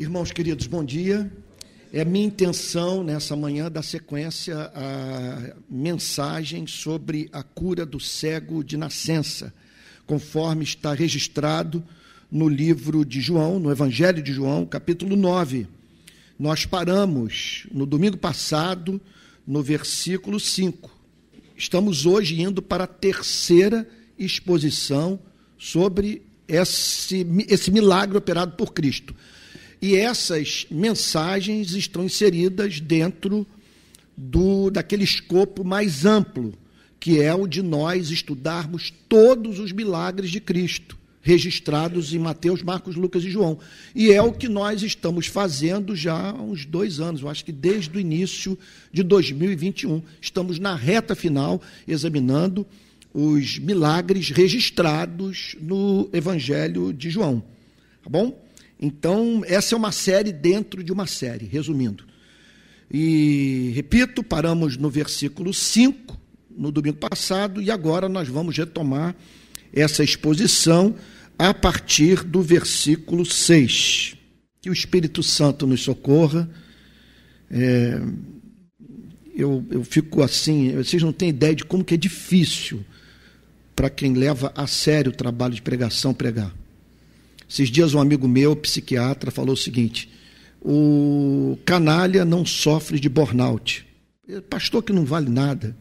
Irmãos queridos, bom dia. É minha intenção nessa manhã dar sequência à mensagem sobre a cura do cego de nascença, conforme está registrado no livro de João, no Evangelho de João, capítulo 9. Nós paramos no domingo passado no versículo 5. Estamos hoje indo para a terceira exposição sobre esse, esse milagre operado por Cristo. E essas mensagens estão inseridas dentro do daquele escopo mais amplo, que é o de nós estudarmos todos os milagres de Cristo, registrados em Mateus, Marcos, Lucas e João. E é o que nós estamos fazendo já há uns dois anos, eu acho que desde o início de 2021. Estamos na reta final, examinando os milagres registrados no Evangelho de João. Tá bom? Então, essa é uma série dentro de uma série, resumindo. E, repito, paramos no versículo 5, no domingo passado, e agora nós vamos retomar essa exposição a partir do versículo 6. Que o Espírito Santo nos socorra. É, eu, eu fico assim, vocês não têm ideia de como que é difícil para quem leva a sério o trabalho de pregação pregar. Esses dias um amigo meu, psiquiatra, falou o seguinte: o canalha não sofre de burnout. Pastor que não vale nada,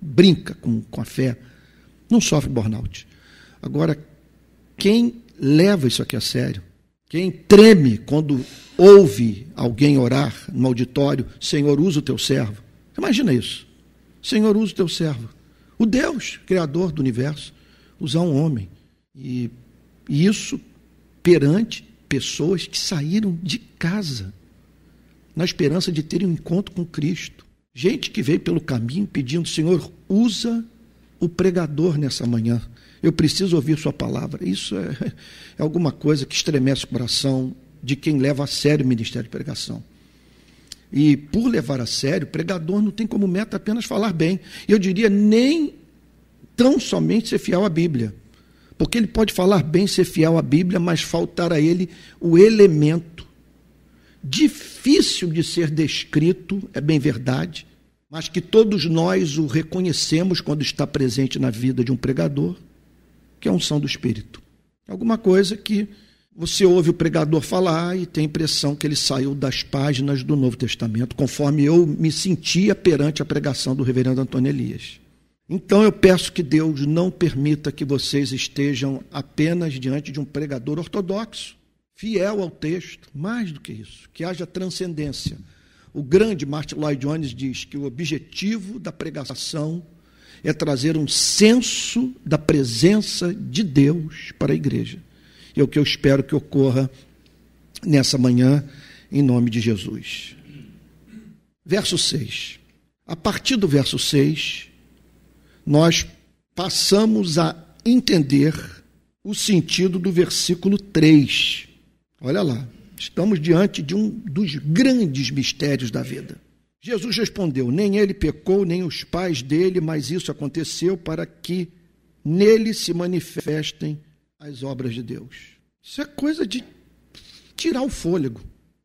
brinca com, com a fé, não sofre burnout. Agora, quem leva isso aqui a sério, quem treme quando ouve alguém orar no auditório, Senhor, usa o teu servo. Imagina isso. Senhor, usa o teu servo. O Deus, Criador do universo, usar um homem. E, e isso perante pessoas que saíram de casa na esperança de terem um encontro com Cristo. Gente que veio pelo caminho pedindo, Senhor, usa o pregador nessa manhã. Eu preciso ouvir Sua palavra. Isso é, é alguma coisa que estremece o coração de quem leva a sério o ministério de pregação. E por levar a sério, pregador não tem como meta apenas falar bem. Eu diria nem tão somente ser fiel à Bíblia. Porque ele pode falar bem, ser fiel à Bíblia, mas faltar a ele o elemento difícil de ser descrito, é bem verdade, mas que todos nós o reconhecemos quando está presente na vida de um pregador, que é a unção do Espírito. Alguma coisa que você ouve o pregador falar e tem a impressão que ele saiu das páginas do Novo Testamento, conforme eu me sentia perante a pregação do reverendo Antônio Elias. Então eu peço que Deus não permita que vocês estejam apenas diante de um pregador ortodoxo, fiel ao texto, mais do que isso, que haja transcendência. O grande Martin Lloyd Jones diz que o objetivo da pregação é trazer um senso da presença de Deus para a igreja. É o que eu espero que ocorra nessa manhã, em nome de Jesus. Verso 6. A partir do verso 6, nós passamos a entender o sentido do versículo 3. Olha lá, estamos diante de um dos grandes mistérios da vida. Jesus respondeu: Nem ele pecou, nem os pais dele, mas isso aconteceu para que nele se manifestem as obras de Deus. Isso é coisa de tirar o fôlego.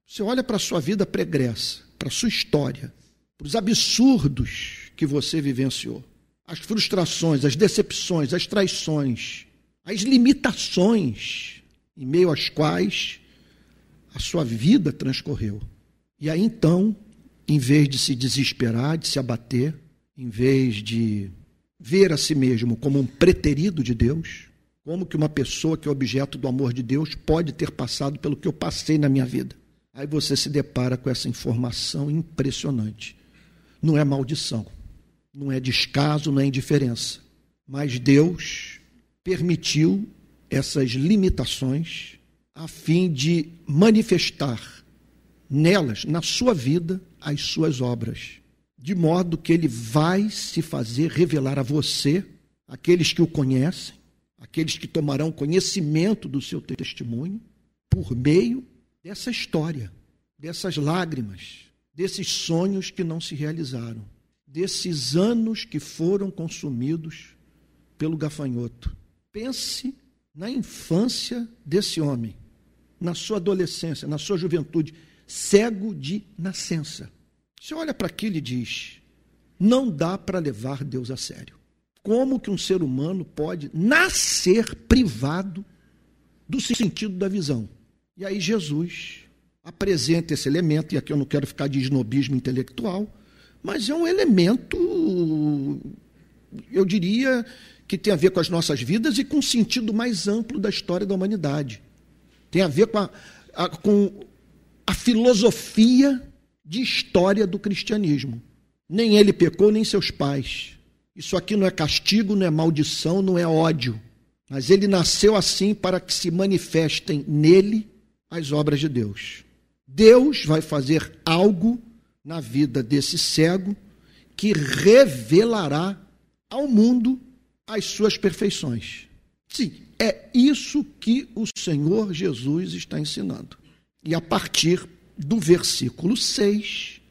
Você olha para a sua vida pregressa, para a sua história, para os absurdos que você vivenciou as frustrações, as decepções, as traições, as limitações em meio às quais a sua vida transcorreu. E aí então, em vez de se desesperar, de se abater, em vez de ver a si mesmo como um preterido de Deus, como que uma pessoa que é objeto do amor de Deus pode ter passado pelo que eu passei na minha vida? Aí você se depara com essa informação impressionante. Não é maldição não é descaso, não é indiferença. Mas Deus permitiu essas limitações a fim de manifestar nelas, na sua vida, as suas obras. De modo que ele vai se fazer revelar a você, aqueles que o conhecem, aqueles que tomarão conhecimento do seu testemunho, por meio dessa história, dessas lágrimas, desses sonhos que não se realizaram desses anos que foram consumidos pelo gafanhoto. Pense na infância desse homem, na sua adolescência, na sua juventude, cego de nascença. Você olha para aquilo e diz: não dá para levar Deus a sério. Como que um ser humano pode nascer privado do sentido da visão? E aí Jesus apresenta esse elemento, e aqui eu não quero ficar de esnobismo intelectual, mas é um elemento, eu diria, que tem a ver com as nossas vidas e com o sentido mais amplo da história da humanidade. Tem a ver com a, a, com a filosofia de história do cristianismo. Nem ele pecou, nem seus pais. Isso aqui não é castigo, não é maldição, não é ódio. Mas ele nasceu assim para que se manifestem nele as obras de Deus. Deus vai fazer algo na vida desse cego que revelará ao mundo as suas perfeições. Sim, é isso que o Senhor Jesus está ensinando. E a partir do versículo 6,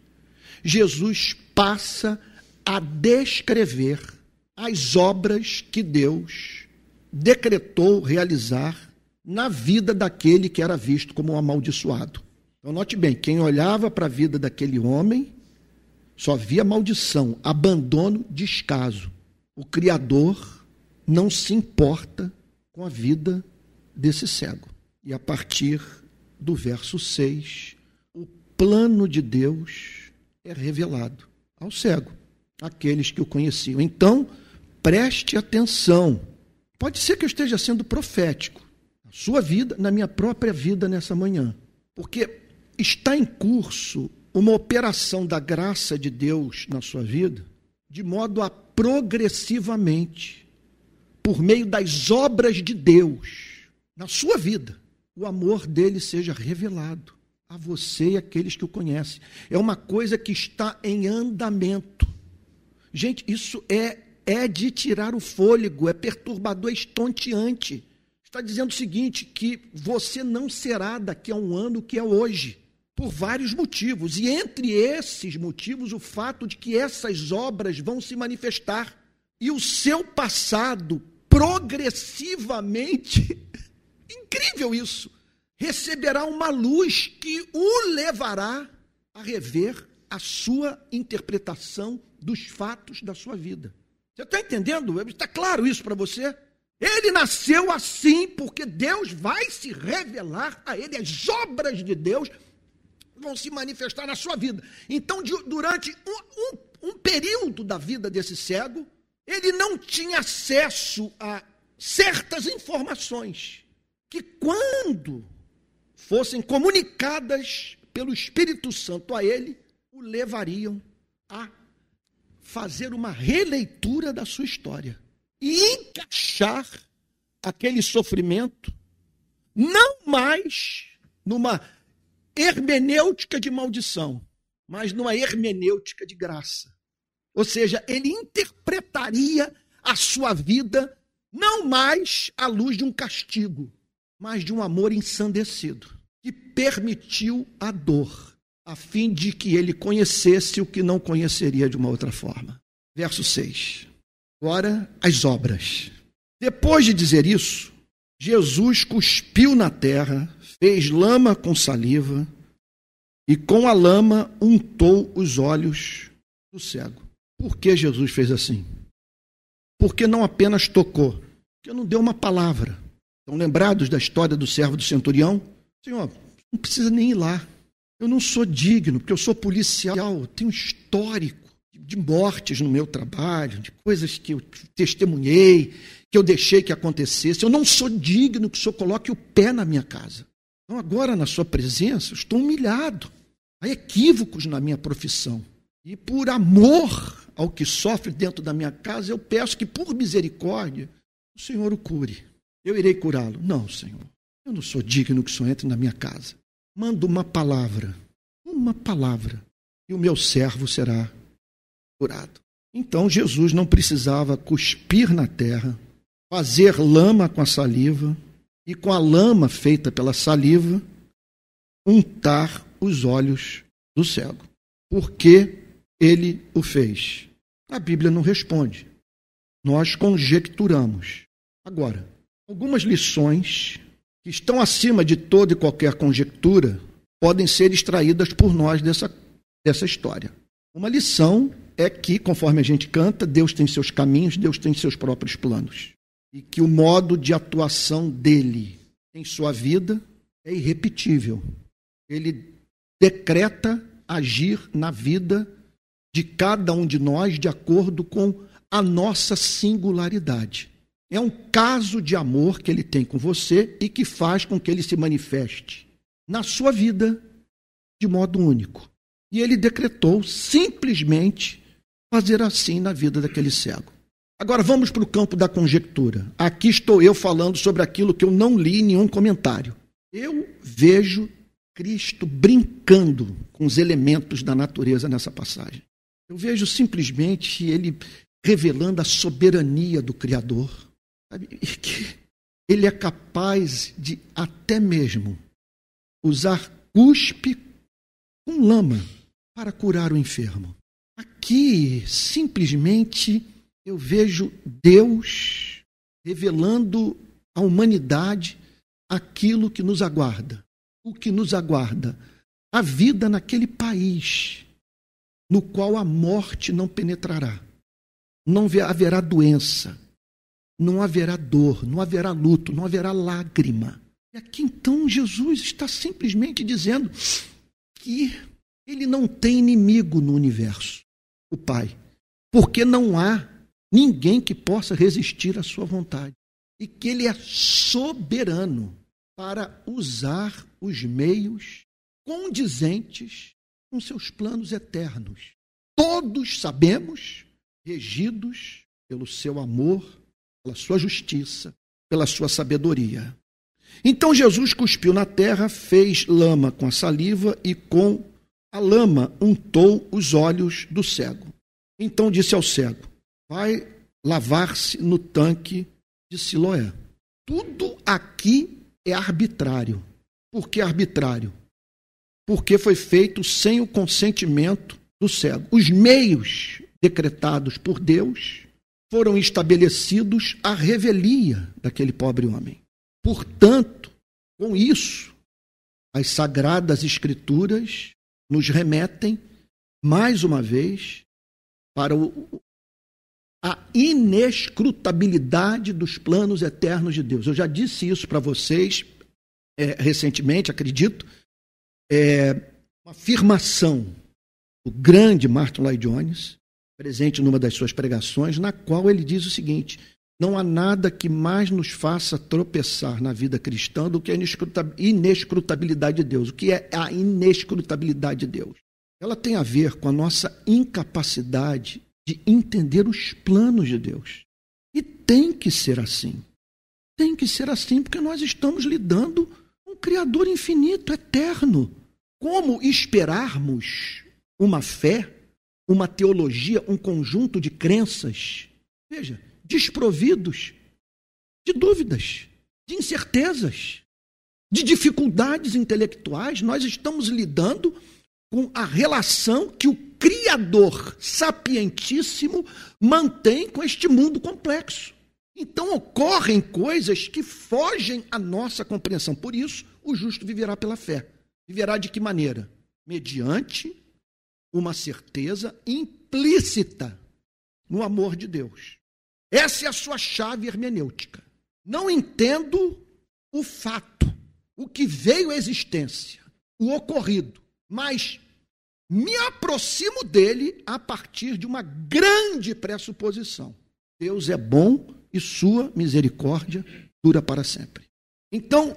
Jesus passa a descrever as obras que Deus decretou realizar na vida daquele que era visto como um amaldiçoado. Então, note bem: quem olhava para a vida daquele homem só via maldição, abandono, descaso. O Criador não se importa com a vida desse cego. E a partir do verso 6, o plano de Deus é revelado ao cego, aqueles que o conheciam. Então, preste atenção. Pode ser que eu esteja sendo profético na sua vida, na minha própria vida nessa manhã. Porque está em curso uma operação da graça de Deus na sua vida, de modo a progressivamente, por meio das obras de Deus na sua vida, o amor dele seja revelado a você e aqueles que o conhecem. É uma coisa que está em andamento. Gente, isso é é de tirar o fôlego, é perturbador, é estonteante. Está dizendo o seguinte: que você não será daqui a um ano o que é hoje por vários motivos. E entre esses motivos, o fato de que essas obras vão se manifestar e o seu passado progressivamente, incrível isso, receberá uma luz que o levará a rever a sua interpretação dos fatos da sua vida. Você está entendendo? Está claro isso para você? Ele nasceu assim porque Deus vai se revelar a ele, as obras de Deus vão se manifestar na sua vida. Então, de, durante um, um, um período da vida desse cego, ele não tinha acesso a certas informações que, quando fossem comunicadas pelo Espírito Santo a ele, o levariam a fazer uma releitura da sua história e encaixar aquele sofrimento não mais numa hermenêutica de maldição, mas numa hermenêutica de graça. Ou seja, ele interpretaria a sua vida não mais à luz de um castigo, mas de um amor ensandecido, que permitiu a dor, a fim de que ele conhecesse o que não conheceria de uma outra forma. Verso 6. Agora, as obras. Depois de dizer isso, Jesus cuspiu na terra, fez lama com saliva e com a lama untou os olhos do cego. Por que Jesus fez assim? Porque não apenas tocou, porque não deu uma palavra. Estão lembrados da história do servo do centurião? Senhor, não precisa nem ir lá. Eu não sou digno, porque eu sou policial, tenho histórico de mortes no meu trabalho, de coisas que eu testemunhei, que eu deixei que acontecesse. Eu não sou digno que o senhor coloque o pé na minha casa. Então, agora, na sua presença, estou humilhado. Há equívocos na minha profissão. E por amor ao que sofre dentro da minha casa, eu peço que, por misericórdia, o Senhor o cure. Eu irei curá-lo. Não, Senhor. Eu não sou digno que o Senhor entre na minha casa. Manda uma palavra. Uma palavra. E o meu servo será curado. Então Jesus não precisava cuspir na terra, fazer lama com a saliva e com a lama feita pela saliva, untar os olhos do cego. Por que ele o fez? A Bíblia não responde. Nós conjecturamos. Agora, algumas lições que estão acima de toda e qualquer conjectura, podem ser extraídas por nós dessa, dessa história. Uma lição é que, conforme a gente canta, Deus tem seus caminhos, Deus tem seus próprios planos. E que o modo de atuação dele em sua vida é irrepetível. Ele decreta agir na vida de cada um de nós de acordo com a nossa singularidade. É um caso de amor que ele tem com você e que faz com que ele se manifeste na sua vida de modo único. E ele decretou simplesmente fazer assim na vida daquele cego. Agora vamos para o campo da conjectura. Aqui estou eu falando sobre aquilo que eu não li em nenhum comentário. Eu vejo Cristo brincando com os elementos da natureza nessa passagem. Eu vejo simplesmente ele revelando a soberania do Criador. Sabe? Que ele é capaz de até mesmo usar cuspe com lama para curar o enfermo. Aqui, simplesmente, eu vejo Deus revelando à humanidade aquilo que nos aguarda. O que nos aguarda? A vida naquele país no qual a morte não penetrará. Não haverá doença, não haverá dor, não haverá luto, não haverá lágrima. E aqui então Jesus está simplesmente dizendo que ele não tem inimigo no universo, o Pai, porque não há ninguém que possa resistir à sua vontade e que ele é soberano para usar os meios condizentes com seus planos eternos. Todos sabemos, regidos pelo seu amor, pela sua justiça, pela sua sabedoria. Então Jesus cuspiu na terra, fez lama com a saliva e com a lama untou os olhos do cego. Então disse ao cego: Vai lavar-se no tanque de Siloé. Tudo aqui é arbitrário. Por que arbitrário? Porque foi feito sem o consentimento do cego. Os meios decretados por Deus foram estabelecidos à revelia daquele pobre homem. Portanto, com isso, as sagradas escrituras nos remetem mais uma vez para o, a inescrutabilidade dos planos eternos de Deus. Eu já disse isso para vocês é, recentemente, acredito. É uma afirmação do grande Martin Lloyd Jones, presente numa das suas pregações, na qual ele diz o seguinte: não há nada que mais nos faça tropeçar na vida cristã do que a inescrutabilidade de Deus. O que é a inescrutabilidade de Deus? Ela tem a ver com a nossa incapacidade de entender os planos de Deus. E tem que ser assim. Tem que ser assim, porque nós estamos lidando com um Criador infinito, eterno. Como esperarmos uma fé, uma teologia, um conjunto de crenças, veja, desprovidos de dúvidas, de incertezas, de dificuldades intelectuais? Nós estamos lidando com a relação que o Criador sapientíssimo mantém com este mundo complexo. Então ocorrem coisas que fogem à nossa compreensão. Por isso, o justo viverá pela fé. Viverá de que maneira? Mediante uma certeza implícita no amor de Deus. Essa é a sua chave hermenêutica. Não entendo o fato, o que veio à existência, o ocorrido, mas me aproximo dele a partir de uma grande pressuposição. Deus é bom e sua misericórdia dura para sempre. Então,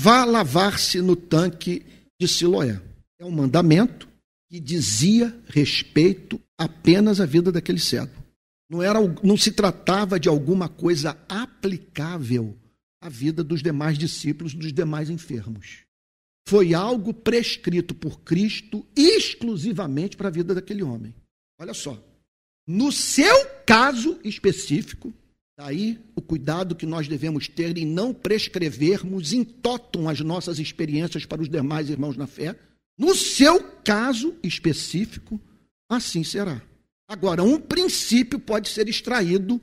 vá lavar-se no tanque de Siloé. É um mandamento que dizia respeito apenas à vida daquele cego. Não, era, não se tratava de alguma coisa aplicável à vida dos demais discípulos, dos demais enfermos foi algo prescrito por Cristo exclusivamente para a vida daquele homem. Olha só. No seu caso específico, daí o cuidado que nós devemos ter em não prescrevermos em totum as nossas experiências para os demais irmãos na fé. No seu caso específico, assim será. Agora, um princípio pode ser extraído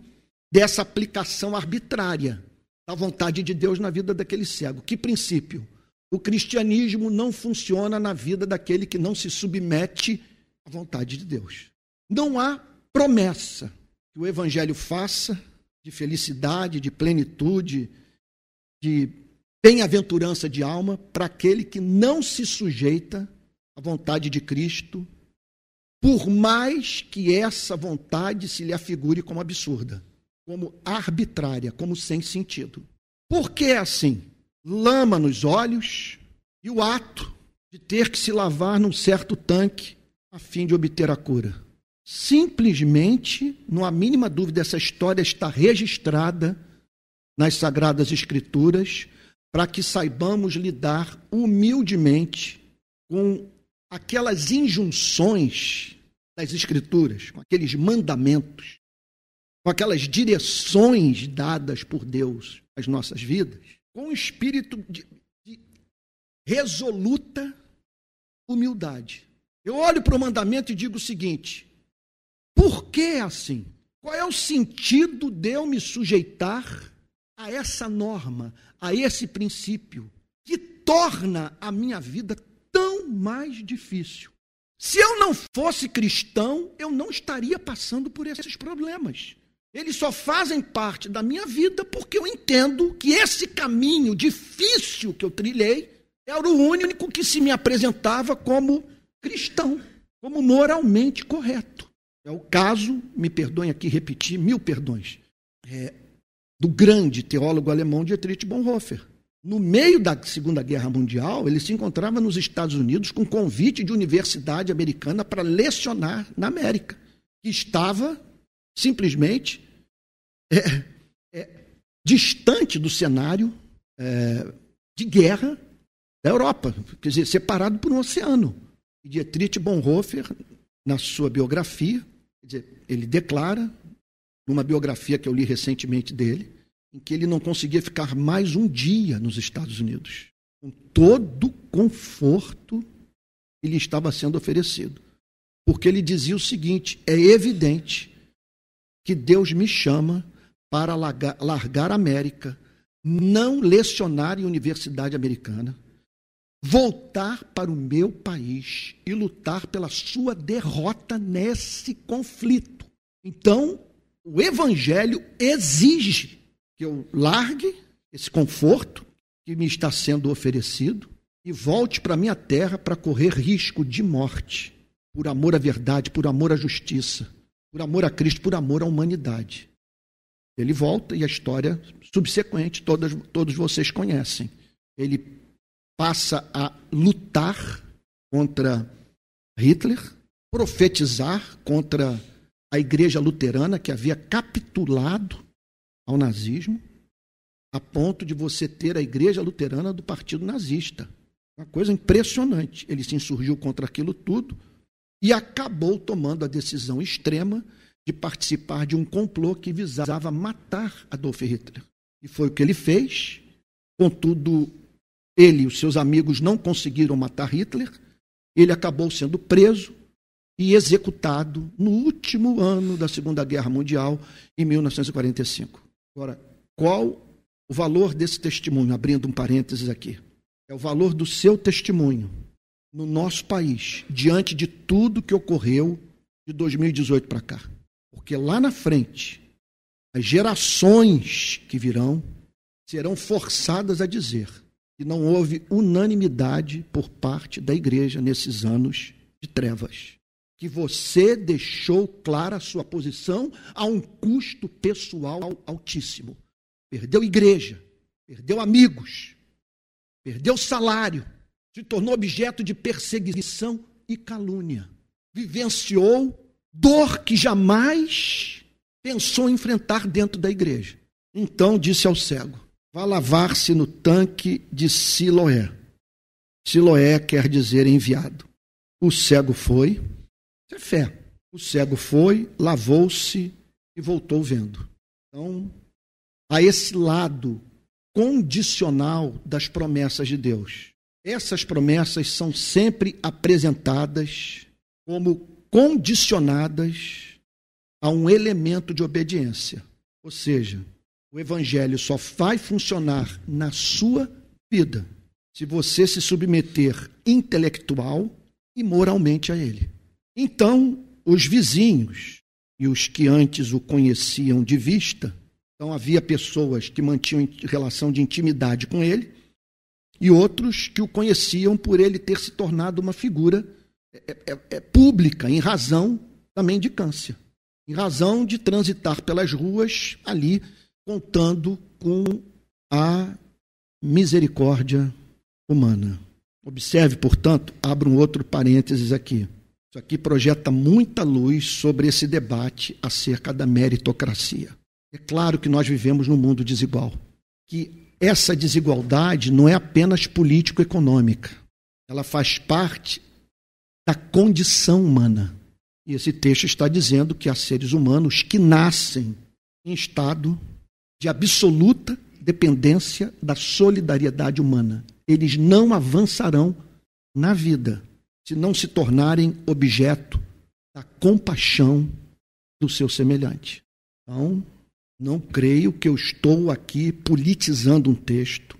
dessa aplicação arbitrária. da vontade de Deus na vida daquele cego. Que princípio? O cristianismo não funciona na vida daquele que não se submete à vontade de Deus. Não há promessa que o evangelho faça de felicidade, de plenitude, de bem-aventurança de alma para aquele que não se sujeita à vontade de Cristo, por mais que essa vontade se lhe afigure como absurda, como arbitrária, como sem sentido. Por que é assim? Lama nos olhos e o ato de ter que se lavar num certo tanque a fim de obter a cura. Simplesmente, não há mínima dúvida, essa história está registrada nas Sagradas Escrituras para que saibamos lidar humildemente com aquelas injunções das Escrituras, com aqueles mandamentos, com aquelas direções dadas por Deus às nossas vidas, com um espírito de, de resoluta humildade. Eu olho para o mandamento e digo o seguinte: por que assim? Qual é o sentido de eu me sujeitar a essa norma, a esse princípio, que torna a minha vida tão mais difícil? Se eu não fosse cristão, eu não estaria passando por esses problemas. Eles só fazem parte da minha vida porque eu entendo que esse caminho difícil que eu trilhei era o único que se me apresentava como cristão, como moralmente correto. É o caso, me perdoem aqui repetir, mil perdões, é, do grande teólogo alemão Dietrich Bonhoeffer. No meio da Segunda Guerra Mundial, ele se encontrava nos Estados Unidos com convite de universidade americana para lecionar na América, que estava simplesmente é, é, distante do cenário é, de guerra da Europa, quer dizer, separado por um oceano. E Dietrich Bonhoeffer, na sua biografia, dizer, ele declara, numa biografia que eu li recentemente dele, em que ele não conseguia ficar mais um dia nos Estados Unidos, com todo o conforto que lhe estava sendo oferecido. Porque ele dizia o seguinte: é evidente que Deus me chama para largar, a América, não lecionar em universidade americana, voltar para o meu país e lutar pela sua derrota nesse conflito. Então, o Evangelho exige que eu largue esse conforto que me está sendo oferecido e volte para minha terra para correr risco de morte, por amor à verdade, por amor à justiça, por amor a Cristo, por amor à humanidade. Ele volta e a história subsequente todas, todos vocês conhecem. Ele passa a lutar contra Hitler, profetizar contra a igreja luterana que havia capitulado ao nazismo, a ponto de você ter a igreja luterana do partido nazista. Uma coisa impressionante. Ele se insurgiu contra aquilo tudo e acabou tomando a decisão extrema de participar de um complô que visava matar Adolf Hitler. E foi o que ele fez. Contudo, ele e os seus amigos não conseguiram matar Hitler, ele acabou sendo preso e executado no último ano da Segunda Guerra Mundial, em 1945. Agora, qual o valor desse testemunho? Abrindo um parênteses aqui. É o valor do seu testemunho no nosso país, diante de tudo que ocorreu de 2018 para cá. Porque lá na frente, as gerações que virão serão forçadas a dizer que não houve unanimidade por parte da igreja nesses anos de trevas. Que você deixou clara a sua posição a um custo pessoal altíssimo. Perdeu igreja, perdeu amigos, perdeu salário, se tornou objeto de perseguição e calúnia. Vivenciou dor que jamais pensou enfrentar dentro da igreja. Então disse ao cego: Vá lavar-se no tanque de Siloé. Siloé quer dizer enviado. O cego foi, isso é fé. O cego foi, lavou-se e voltou vendo. Então, a esse lado condicional das promessas de Deus. Essas promessas são sempre apresentadas como condicionadas a um elemento de obediência. Ou seja, O evangelho só vai funcionar na sua vida se você se submeter intelectual e moralmente a ele. Então, os vizinhos e os que antes o conheciam de vista, então havia pessoas que mantinham relação de intimidade com ele e outros que o conheciam por ele ter se tornado uma figura é, é, é pública em razão da mendicância, em razão de transitar pelas ruas ali contando com a misericórdia humana. Observe, portanto, abro um outro parênteses aqui. Isso aqui projeta muita luz sobre esse debate acerca da meritocracia. É claro que nós vivemos num mundo desigual, que essa desigualdade não é apenas político-econômica, ela faz parte da condição humana. E esse texto está dizendo que há seres humanos que nascem em estado de absoluta dependência da solidariedade humana. Eles não avançarão na vida se não se tornarem objeto da compaixão do seu semelhante. Então, não creio que eu estou aqui politizando um texto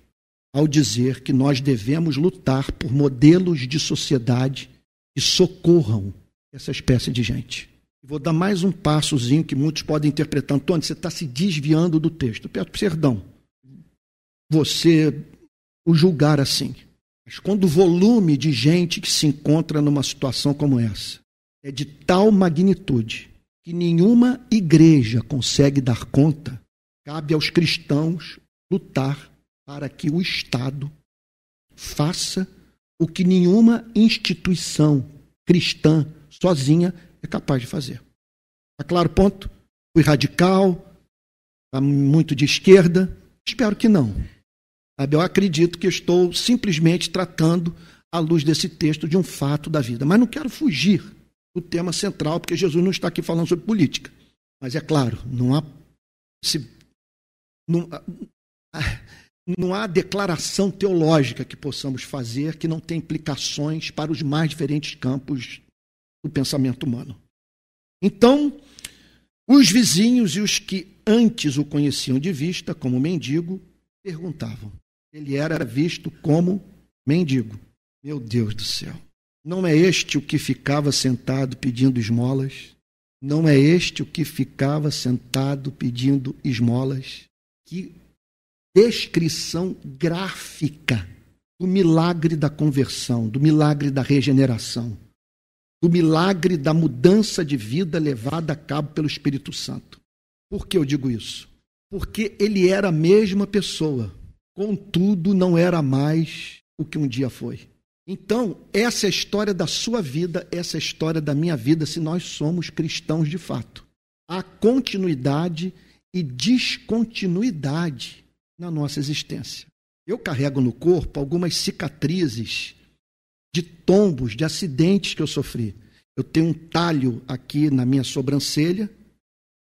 ao dizer que nós devemos lutar por modelos de sociedade que socorram essa espécie de gente. Vou dar mais um passozinho que muitos podem interpretar. Antônio, você está se desviando do texto. Peço perdão. Você o julgar assim. Mas quando o volume de gente que se encontra numa situação como essa é de tal magnitude que nenhuma igreja consegue dar conta, cabe aos cristãos lutar para que o Estado faça o que nenhuma instituição cristã sozinha é capaz de fazer. Está claro ponto? Fui radical, está muito de esquerda? Espero que não. Eu acredito que estou simplesmente tratando, à luz desse texto, de um fato da vida. Mas não quero fugir do tema central, porque Jesus não está aqui falando sobre política. Mas é claro, não há. Se, não, não há declaração teológica que possamos fazer que não tenha implicações para os mais diferentes campos do pensamento humano. Então, os vizinhos e os que antes o conheciam de vista como mendigo perguntavam: ele era visto como mendigo. Meu Deus do céu. Não é este o que ficava sentado pedindo esmolas? Não é este o que ficava sentado pedindo esmolas? Que descrição gráfica do milagre da conversão, do milagre da regeneração, do milagre da mudança de vida levada a cabo pelo Espírito Santo. Por que eu digo isso? Porque ele era a mesma pessoa contudo não era mais o que um dia foi. Então, essa é a história da sua vida, essa é a história da minha vida, se nós somos cristãos de fato. Há continuidade e descontinuidade na nossa existência. Eu carrego no corpo algumas cicatrizes de tombos, de acidentes que eu sofri. Eu tenho um talho aqui na minha sobrancelha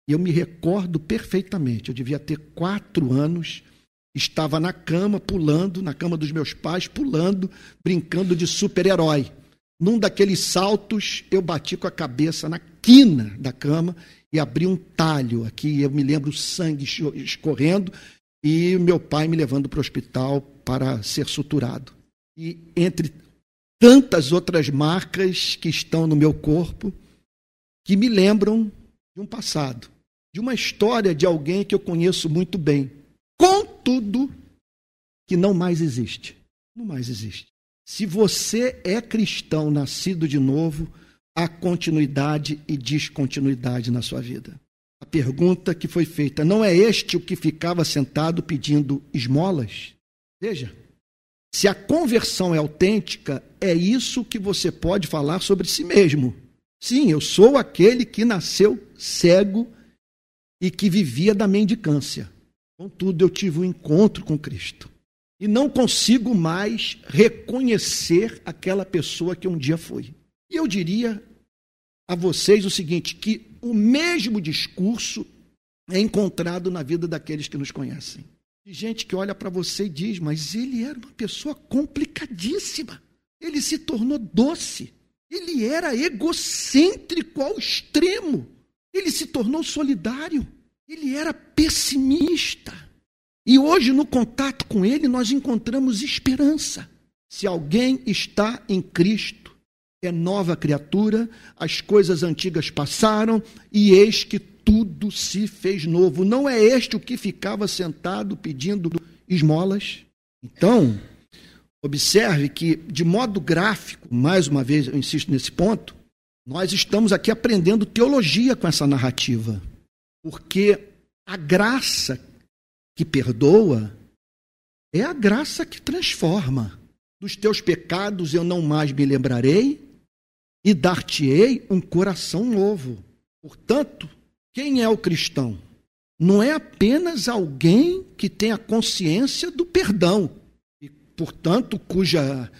e eu me recordo perfeitamente. Eu devia ter quatro anos estava na cama, pulando, na cama dos meus pais, pulando, brincando de super-herói. Num daqueles saltos, eu bati com a cabeça na quina da cama e abri um talho aqui. Eu me lembro o sangue escorrendo e meu pai me levando para o hospital para ser suturado. E entre tantas outras marcas que estão no meu corpo, que me lembram de um passado, de uma história de alguém que eu conheço muito bem tudo que não mais existe. Não mais existe. Se você é cristão nascido de novo, há continuidade e descontinuidade na sua vida. A pergunta que foi feita: não é este o que ficava sentado pedindo esmolas? Veja, se a conversão é autêntica, é isso que você pode falar sobre si mesmo. Sim, eu sou aquele que nasceu cego e que vivia da mendicância. Contudo, eu tive um encontro com Cristo. E não consigo mais reconhecer aquela pessoa que um dia fui. E eu diria a vocês o seguinte: que o mesmo discurso é encontrado na vida daqueles que nos conhecem. De gente que olha para você e diz, mas ele era uma pessoa complicadíssima. Ele se tornou doce. Ele era egocêntrico ao extremo. Ele se tornou solidário. Ele era pessimista. E hoje, no contato com ele, nós encontramos esperança. Se alguém está em Cristo, é nova criatura, as coisas antigas passaram e eis que tudo se fez novo. Não é este o que ficava sentado pedindo esmolas? Então, observe que, de modo gráfico, mais uma vez eu insisto nesse ponto, nós estamos aqui aprendendo teologia com essa narrativa. Porque a graça que perdoa é a graça que transforma. Dos teus pecados eu não mais me lembrarei e dar-te-ei um coração novo. Portanto, quem é o cristão? Não é apenas alguém que tem a consciência do perdão e, portanto, cuja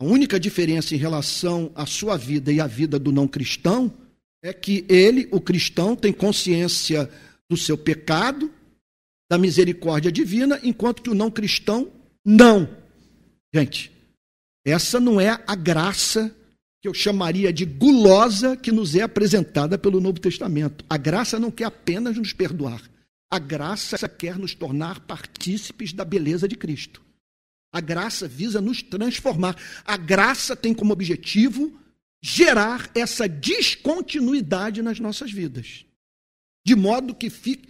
a única diferença em relação à sua vida e à vida do não cristão é que ele, o cristão, tem consciência do seu pecado, da misericórdia divina, enquanto que o não cristão não. Gente, essa não é a graça que eu chamaria de gulosa que nos é apresentada pelo Novo Testamento. A graça não quer apenas nos perdoar. A graça quer nos tornar partícipes da beleza de Cristo. A graça visa nos transformar. A graça tem como objetivo gerar essa descontinuidade nas nossas vidas. De modo que fique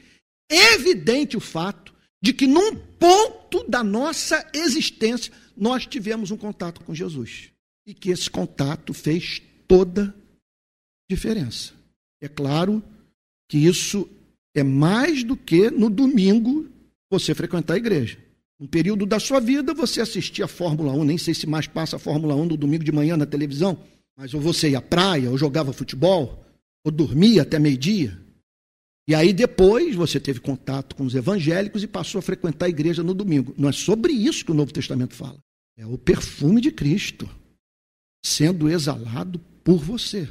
evidente o fato de que num ponto da nossa existência nós tivemos um contato com Jesus e que esse contato fez toda diferença. É claro que isso é mais do que no domingo você frequentar a igreja. Um período da sua vida você assistia a Fórmula 1, nem sei se mais passa a Fórmula 1 no domingo de manhã na televisão, mas ou você ia à praia, ou jogava futebol, ou dormia até meio-dia. E aí depois você teve contato com os evangélicos e passou a frequentar a igreja no domingo. Não é sobre isso que o Novo Testamento fala. É o perfume de Cristo sendo exalado por você.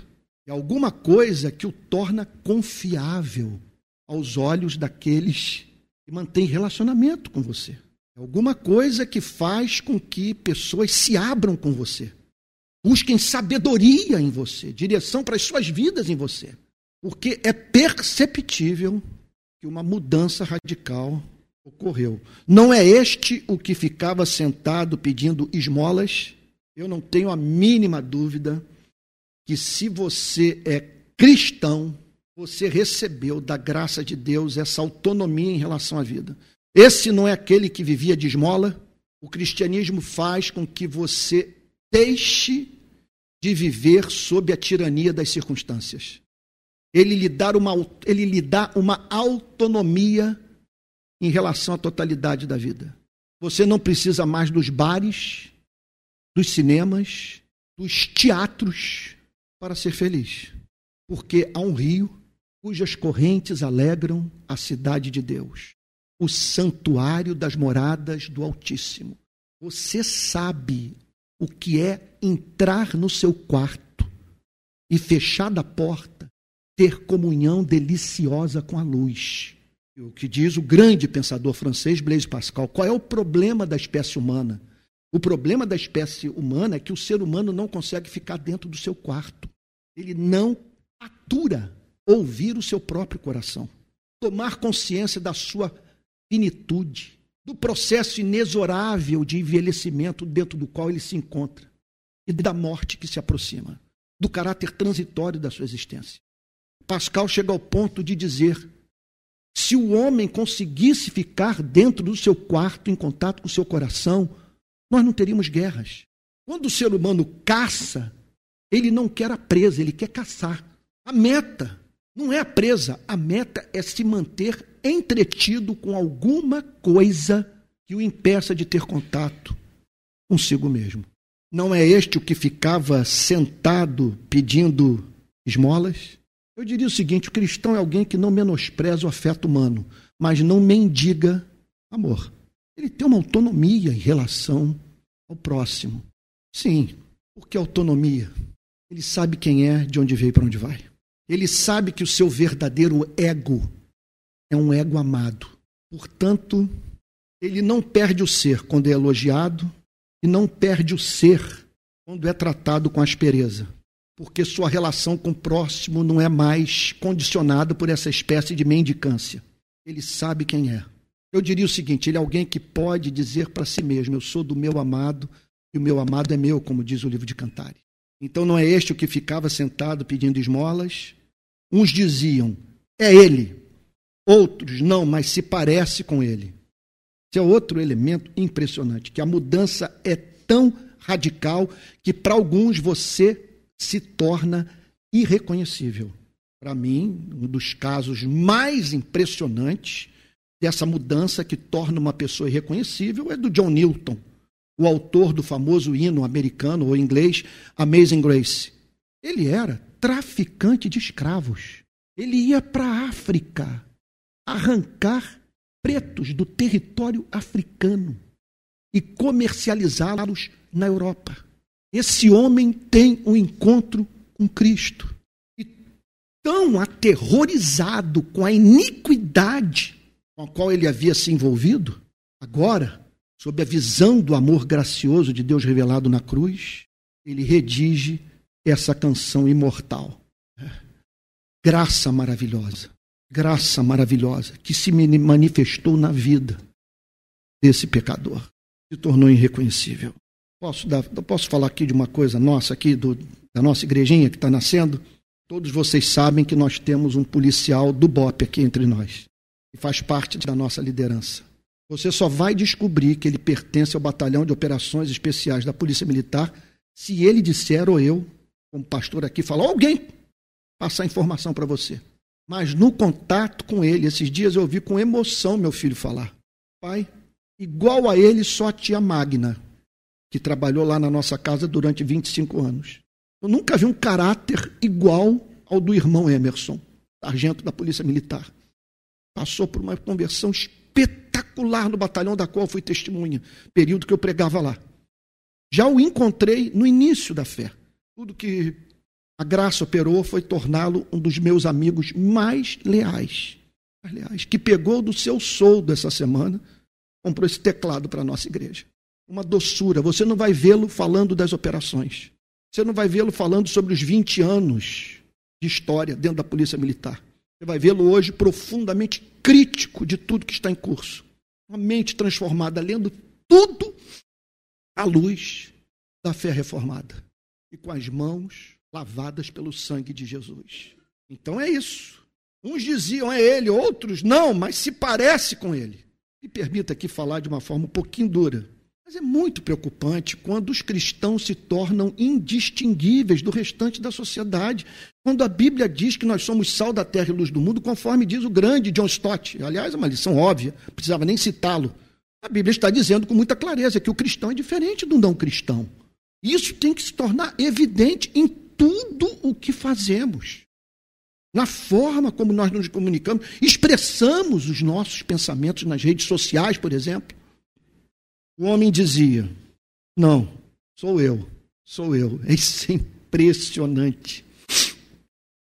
É alguma coisa que o torna confiável aos olhos daqueles que mantêm relacionamento com você. É alguma coisa que faz com que pessoas se abram com você. Busquem sabedoria em você, direção para as suas vidas em você. Porque é perceptível que uma mudança radical ocorreu. Não é este o que ficava sentado pedindo esmolas? Eu não tenho a mínima dúvida que se você é cristão, você recebeu da graça de Deus essa autonomia em relação à vida. Esse não é aquele que vivia de esmola. O cristianismo faz com que você deixe de viver sob a tirania das circunstâncias ele lhe, dá uma, ele lhe dá uma autonomia em relação à totalidade da vida. Você não precisa mais dos bares, dos cinemas, dos teatros para ser feliz. Porque há um rio cujas correntes alegram a cidade de Deus, o santuário das moradas do Altíssimo. Você sabe o que é entrar no seu quarto e fechar a porta ter comunhão deliciosa com a luz. O que diz o grande pensador francês Blaise Pascal. Qual é o problema da espécie humana? O problema da espécie humana é que o ser humano não consegue ficar dentro do seu quarto. Ele não atura ouvir o seu próprio coração, tomar consciência da sua finitude, do processo inexorável de envelhecimento dentro do qual ele se encontra e da morte que se aproxima, do caráter transitório da sua existência. Pascal chega ao ponto de dizer: se o homem conseguisse ficar dentro do seu quarto, em contato com o seu coração, nós não teríamos guerras. Quando o ser humano caça, ele não quer a presa, ele quer caçar. A meta não é a presa, a meta é se manter entretido com alguma coisa que o impeça de ter contato consigo mesmo. Não é este o que ficava sentado pedindo esmolas? Eu diria o seguinte: o cristão é alguém que não menospreza o afeto humano, mas não mendiga amor. Ele tem uma autonomia em relação ao próximo. Sim, porque autonomia? Ele sabe quem é, de onde veio e para onde vai. Ele sabe que o seu verdadeiro ego é um ego amado. Portanto, ele não perde o ser quando é elogiado e não perde o ser quando é tratado com aspereza porque sua relação com o próximo não é mais condicionada por essa espécie de mendicância. ele sabe quem é. Eu diria o seguinte: ele é alguém que pode dizer para si mesmo: Eu sou do meu amado e o meu amado é meu, como diz o livro de Cantares. Então não é este o que ficava sentado pedindo esmolas? Uns diziam: É ele. Outros, não, mas se parece com ele. Esse é outro elemento impressionante, que a mudança é tão radical que para alguns você se torna irreconhecível. Para mim, um dos casos mais impressionantes dessa mudança que torna uma pessoa irreconhecível é do John Newton, o autor do famoso hino americano ou inglês Amazing Grace. Ele era traficante de escravos. Ele ia para a África arrancar pretos do território africano e comercializá-los na Europa. Esse homem tem um encontro com Cristo. E tão aterrorizado com a iniquidade com a qual ele havia se envolvido, agora, sob a visão do amor gracioso de Deus revelado na cruz, ele redige essa canção imortal. Graça maravilhosa, graça maravilhosa que se manifestou na vida desse pecador, se tornou irreconhecível. Posso, dar, posso falar aqui de uma coisa nossa, aqui do, da nossa igrejinha que está nascendo? Todos vocês sabem que nós temos um policial do BOP aqui entre nós, que faz parte da nossa liderança. Você só vai descobrir que ele pertence ao batalhão de operações especiais da Polícia Militar se ele disser ou eu, como pastor aqui, falar, alguém passar informação para você. Mas no contato com ele, esses dias eu ouvi com emoção meu filho falar: Pai, igual a ele, só a tia Magna, que trabalhou lá na nossa casa durante 25 anos. Eu nunca vi um caráter igual ao do irmão Emerson, sargento da Polícia Militar. Passou por uma conversão espetacular no batalhão da qual fui testemunha, período que eu pregava lá. Já o encontrei no início da fé. Tudo que a graça operou foi torná-lo um dos meus amigos mais leais. Que pegou do seu soldo essa semana, comprou esse teclado para a nossa igreja. Uma doçura. Você não vai vê-lo falando das operações. Você não vai vê-lo falando sobre os 20 anos de história dentro da Polícia Militar. Você vai vê-lo hoje profundamente crítico de tudo que está em curso. Uma mente transformada, lendo tudo à luz da fé reformada e com as mãos lavadas pelo sangue de Jesus. Então é isso. Uns diziam é ele, outros não, mas se parece com ele. Me permita aqui falar de uma forma um pouquinho dura. Mas é muito preocupante quando os cristãos se tornam indistinguíveis do restante da sociedade. Quando a Bíblia diz que nós somos sal da terra e luz do mundo, conforme diz o grande John Stott. Aliás, é uma lição óbvia, precisava nem citá-lo. A Bíblia está dizendo com muita clareza que o cristão é diferente do não cristão. Isso tem que se tornar evidente em tudo o que fazemos. Na forma como nós nos comunicamos, expressamos os nossos pensamentos nas redes sociais, por exemplo. O homem dizia: Não, sou eu, sou eu. Isso é impressionante.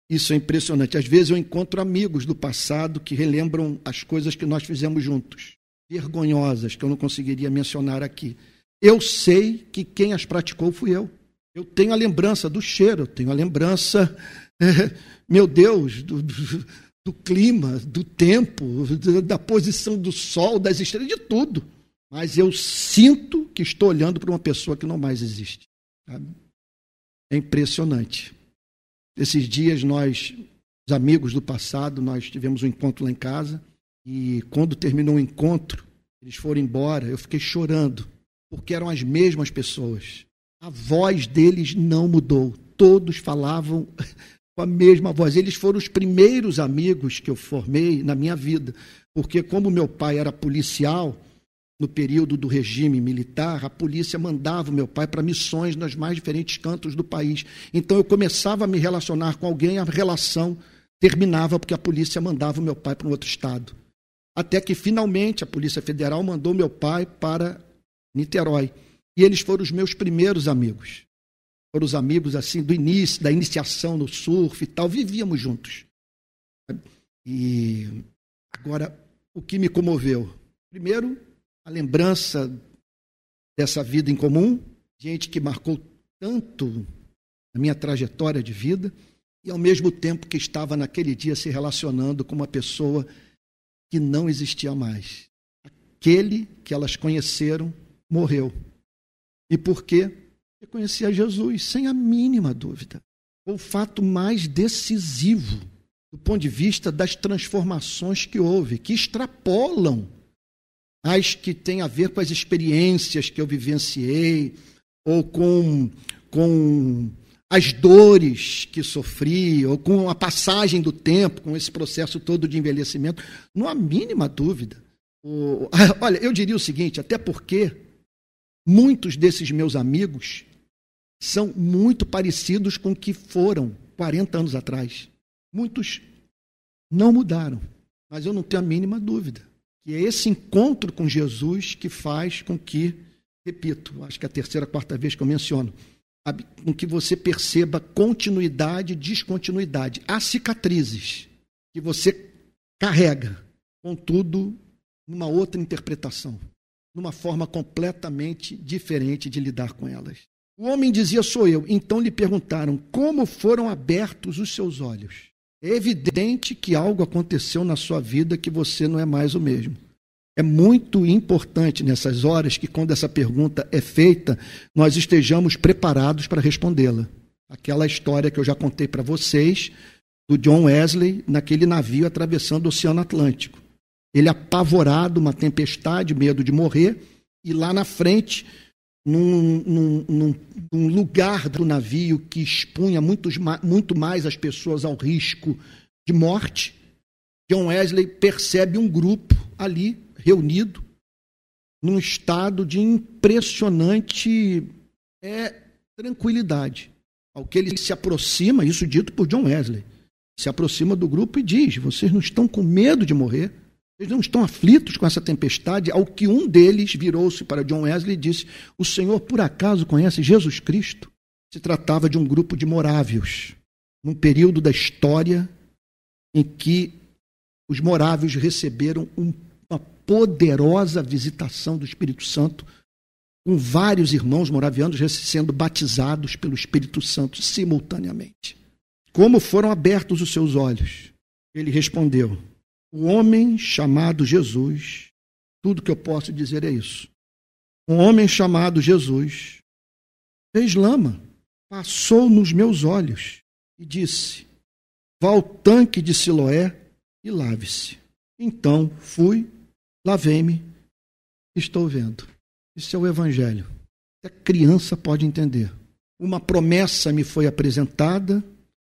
Isso é impressionante. Às vezes eu encontro amigos do passado que relembram as coisas que nós fizemos juntos, vergonhosas, que eu não conseguiria mencionar aqui. Eu sei que quem as praticou fui eu. Eu tenho a lembrança do cheiro, eu tenho a lembrança, é, meu Deus, do, do, do clima, do tempo, da posição do sol, das estrelas, de tudo mas eu sinto que estou olhando para uma pessoa que não mais existe. Sabe? É impressionante. Esses dias nós, os amigos do passado, nós tivemos um encontro lá em casa e quando terminou o encontro, eles foram embora, eu fiquei chorando, porque eram as mesmas pessoas. A voz deles não mudou. Todos falavam com a mesma voz. Eles foram os primeiros amigos que eu formei na minha vida, porque como meu pai era policial, no período do regime militar, a polícia mandava o meu pai para missões nos mais diferentes cantos do país. Então eu começava a me relacionar com alguém, a relação terminava porque a polícia mandava o meu pai para um outro estado. Até que finalmente a Polícia Federal mandou meu pai para Niterói. E eles foram os meus primeiros amigos. Foram os amigos assim do início, da iniciação no surf e tal, vivíamos juntos. E agora o que me comoveu? Primeiro, a lembrança dessa vida em comum, gente que marcou tanto a minha trajetória de vida, e ao mesmo tempo que estava naquele dia se relacionando com uma pessoa que não existia mais. Aquele que elas conheceram morreu. E por quê? Porque conhecia Jesus, sem a mínima dúvida. O fato mais decisivo do ponto de vista das transformações que houve, que extrapolam as que têm a ver com as experiências que eu vivenciei, ou com, com as dores que sofri, ou com a passagem do tempo, com esse processo todo de envelhecimento. Não há mínima dúvida. O, olha, eu diria o seguinte: até porque muitos desses meus amigos são muito parecidos com o que foram 40 anos atrás. Muitos não mudaram, mas eu não tenho a mínima dúvida que é esse encontro com Jesus que faz com que, repito, acho que é a terceira, quarta vez que eu menciono, com que você perceba continuidade e descontinuidade. Há cicatrizes que você carrega, contudo, numa outra interpretação, numa forma completamente diferente de lidar com elas. O homem dizia: Sou eu. Então lhe perguntaram: Como foram abertos os seus olhos? É evidente que algo aconteceu na sua vida que você não é mais o mesmo. É muito importante nessas horas que, quando essa pergunta é feita, nós estejamos preparados para respondê-la. Aquela história que eu já contei para vocês do John Wesley naquele navio atravessando o Oceano Atlântico. Ele apavorado, uma tempestade, medo de morrer, e lá na frente num, num, num, lugar do navio que expunha muitos, muito mais as pessoas ao risco de morte, John Wesley percebe um grupo ali reunido num estado de impressionante é, tranquilidade. Ao que ele se aproxima, isso dito por John Wesley, se aproxima do grupo e diz: Vocês não estão com medo de morrer? Eles não estão aflitos com essa tempestade, ao que um deles virou-se para John Wesley e disse: O Senhor por acaso conhece Jesus Cristo? Se tratava de um grupo de morávios, num período da história em que os morávios receberam uma poderosa visitação do Espírito Santo, com vários irmãos moravianos sendo batizados pelo Espírito Santo simultaneamente. Como foram abertos os seus olhos? Ele respondeu: o homem chamado Jesus, tudo que eu posso dizer é isso. Um homem chamado Jesus fez lama, passou nos meus olhos e disse: Vá ao tanque de Siloé e lave-se. Então fui, lavei-me, estou vendo. Isso é o Evangelho. A criança pode entender. Uma promessa me foi apresentada,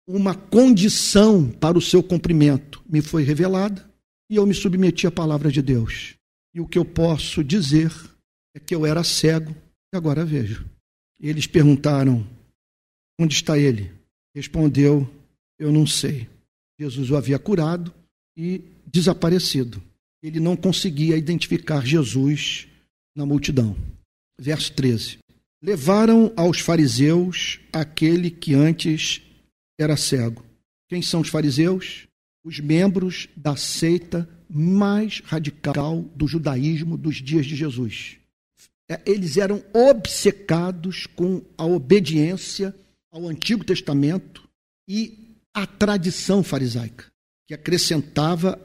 uma condição para o seu cumprimento me foi revelada, e eu me submeti à palavra de Deus. E o que eu posso dizer é que eu era cego e agora vejo. E eles perguntaram: Onde está ele? Respondeu: Eu não sei. Jesus o havia curado e desaparecido. Ele não conseguia identificar Jesus na multidão. Verso 13: Levaram aos fariseus aquele que antes era cego. Quem são os fariseus? Os membros da seita mais radical do judaísmo dos dias de Jesus. É, eles eram obcecados com a obediência ao Antigo Testamento e à tradição farisaica, que acrescentava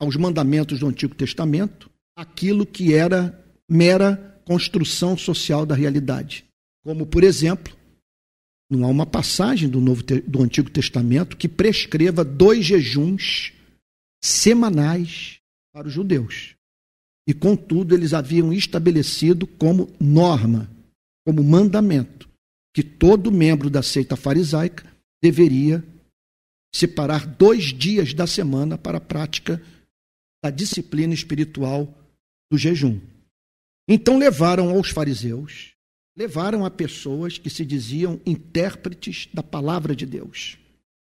aos mandamentos do Antigo Testamento aquilo que era mera construção social da realidade. Como, por exemplo, não há uma passagem do, Novo, do Antigo Testamento que prescreva dois jejuns semanais para os judeus. E, contudo, eles haviam estabelecido como norma, como mandamento, que todo membro da seita farisaica deveria separar dois dias da semana para a prática da disciplina espiritual do jejum. Então levaram aos fariseus levaram a pessoas que se diziam intérpretes da palavra de Deus.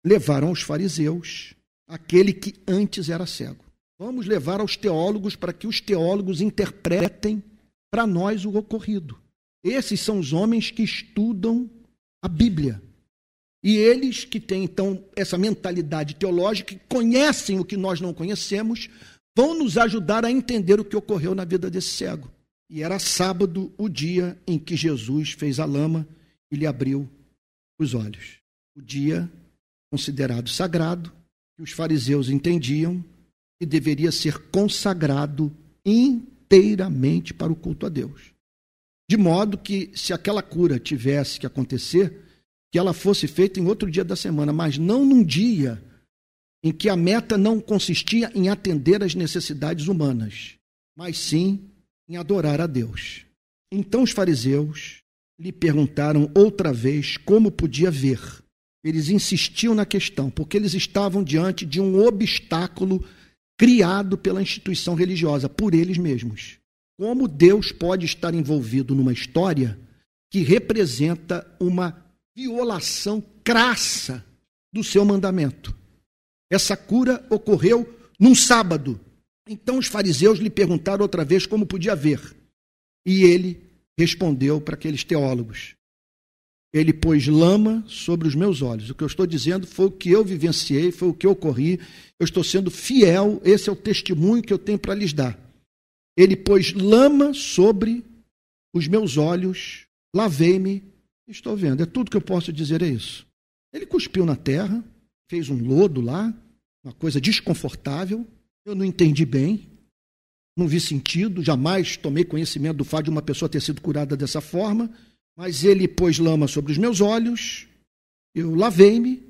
Levaram os fariseus, aquele que antes era cego. Vamos levar aos teólogos para que os teólogos interpretem para nós o ocorrido. Esses são os homens que estudam a Bíblia. E eles que têm então essa mentalidade teológica, que conhecem o que nós não conhecemos, vão nos ajudar a entender o que ocorreu na vida desse cego. E era sábado o dia em que Jesus fez a lama e lhe abriu os olhos. O dia considerado sagrado, que os fariseus entendiam que deveria ser consagrado inteiramente para o culto a Deus. De modo que, se aquela cura tivesse que acontecer, que ela fosse feita em outro dia da semana, mas não num dia em que a meta não consistia em atender às necessidades humanas, mas sim em adorar a Deus. Então os fariseus lhe perguntaram outra vez como podia ver. Eles insistiam na questão, porque eles estavam diante de um obstáculo criado pela instituição religiosa, por eles mesmos. Como Deus pode estar envolvido numa história que representa uma violação crassa do seu mandamento? Essa cura ocorreu num sábado. Então os fariseus lhe perguntaram outra vez como podia ver. E ele respondeu para aqueles teólogos: Ele pôs lama sobre os meus olhos. O que eu estou dizendo foi o que eu vivenciei, foi o que eu corri. Eu estou sendo fiel, esse é o testemunho que eu tenho para lhes dar. Ele pôs lama sobre os meus olhos, lavei-me, estou vendo. É tudo que eu posso dizer é isso. Ele cuspiu na terra, fez um lodo lá, uma coisa desconfortável. Eu não entendi bem, não vi sentido, jamais tomei conhecimento do fato de uma pessoa ter sido curada dessa forma, mas ele pôs lama sobre os meus olhos, eu lavei-me,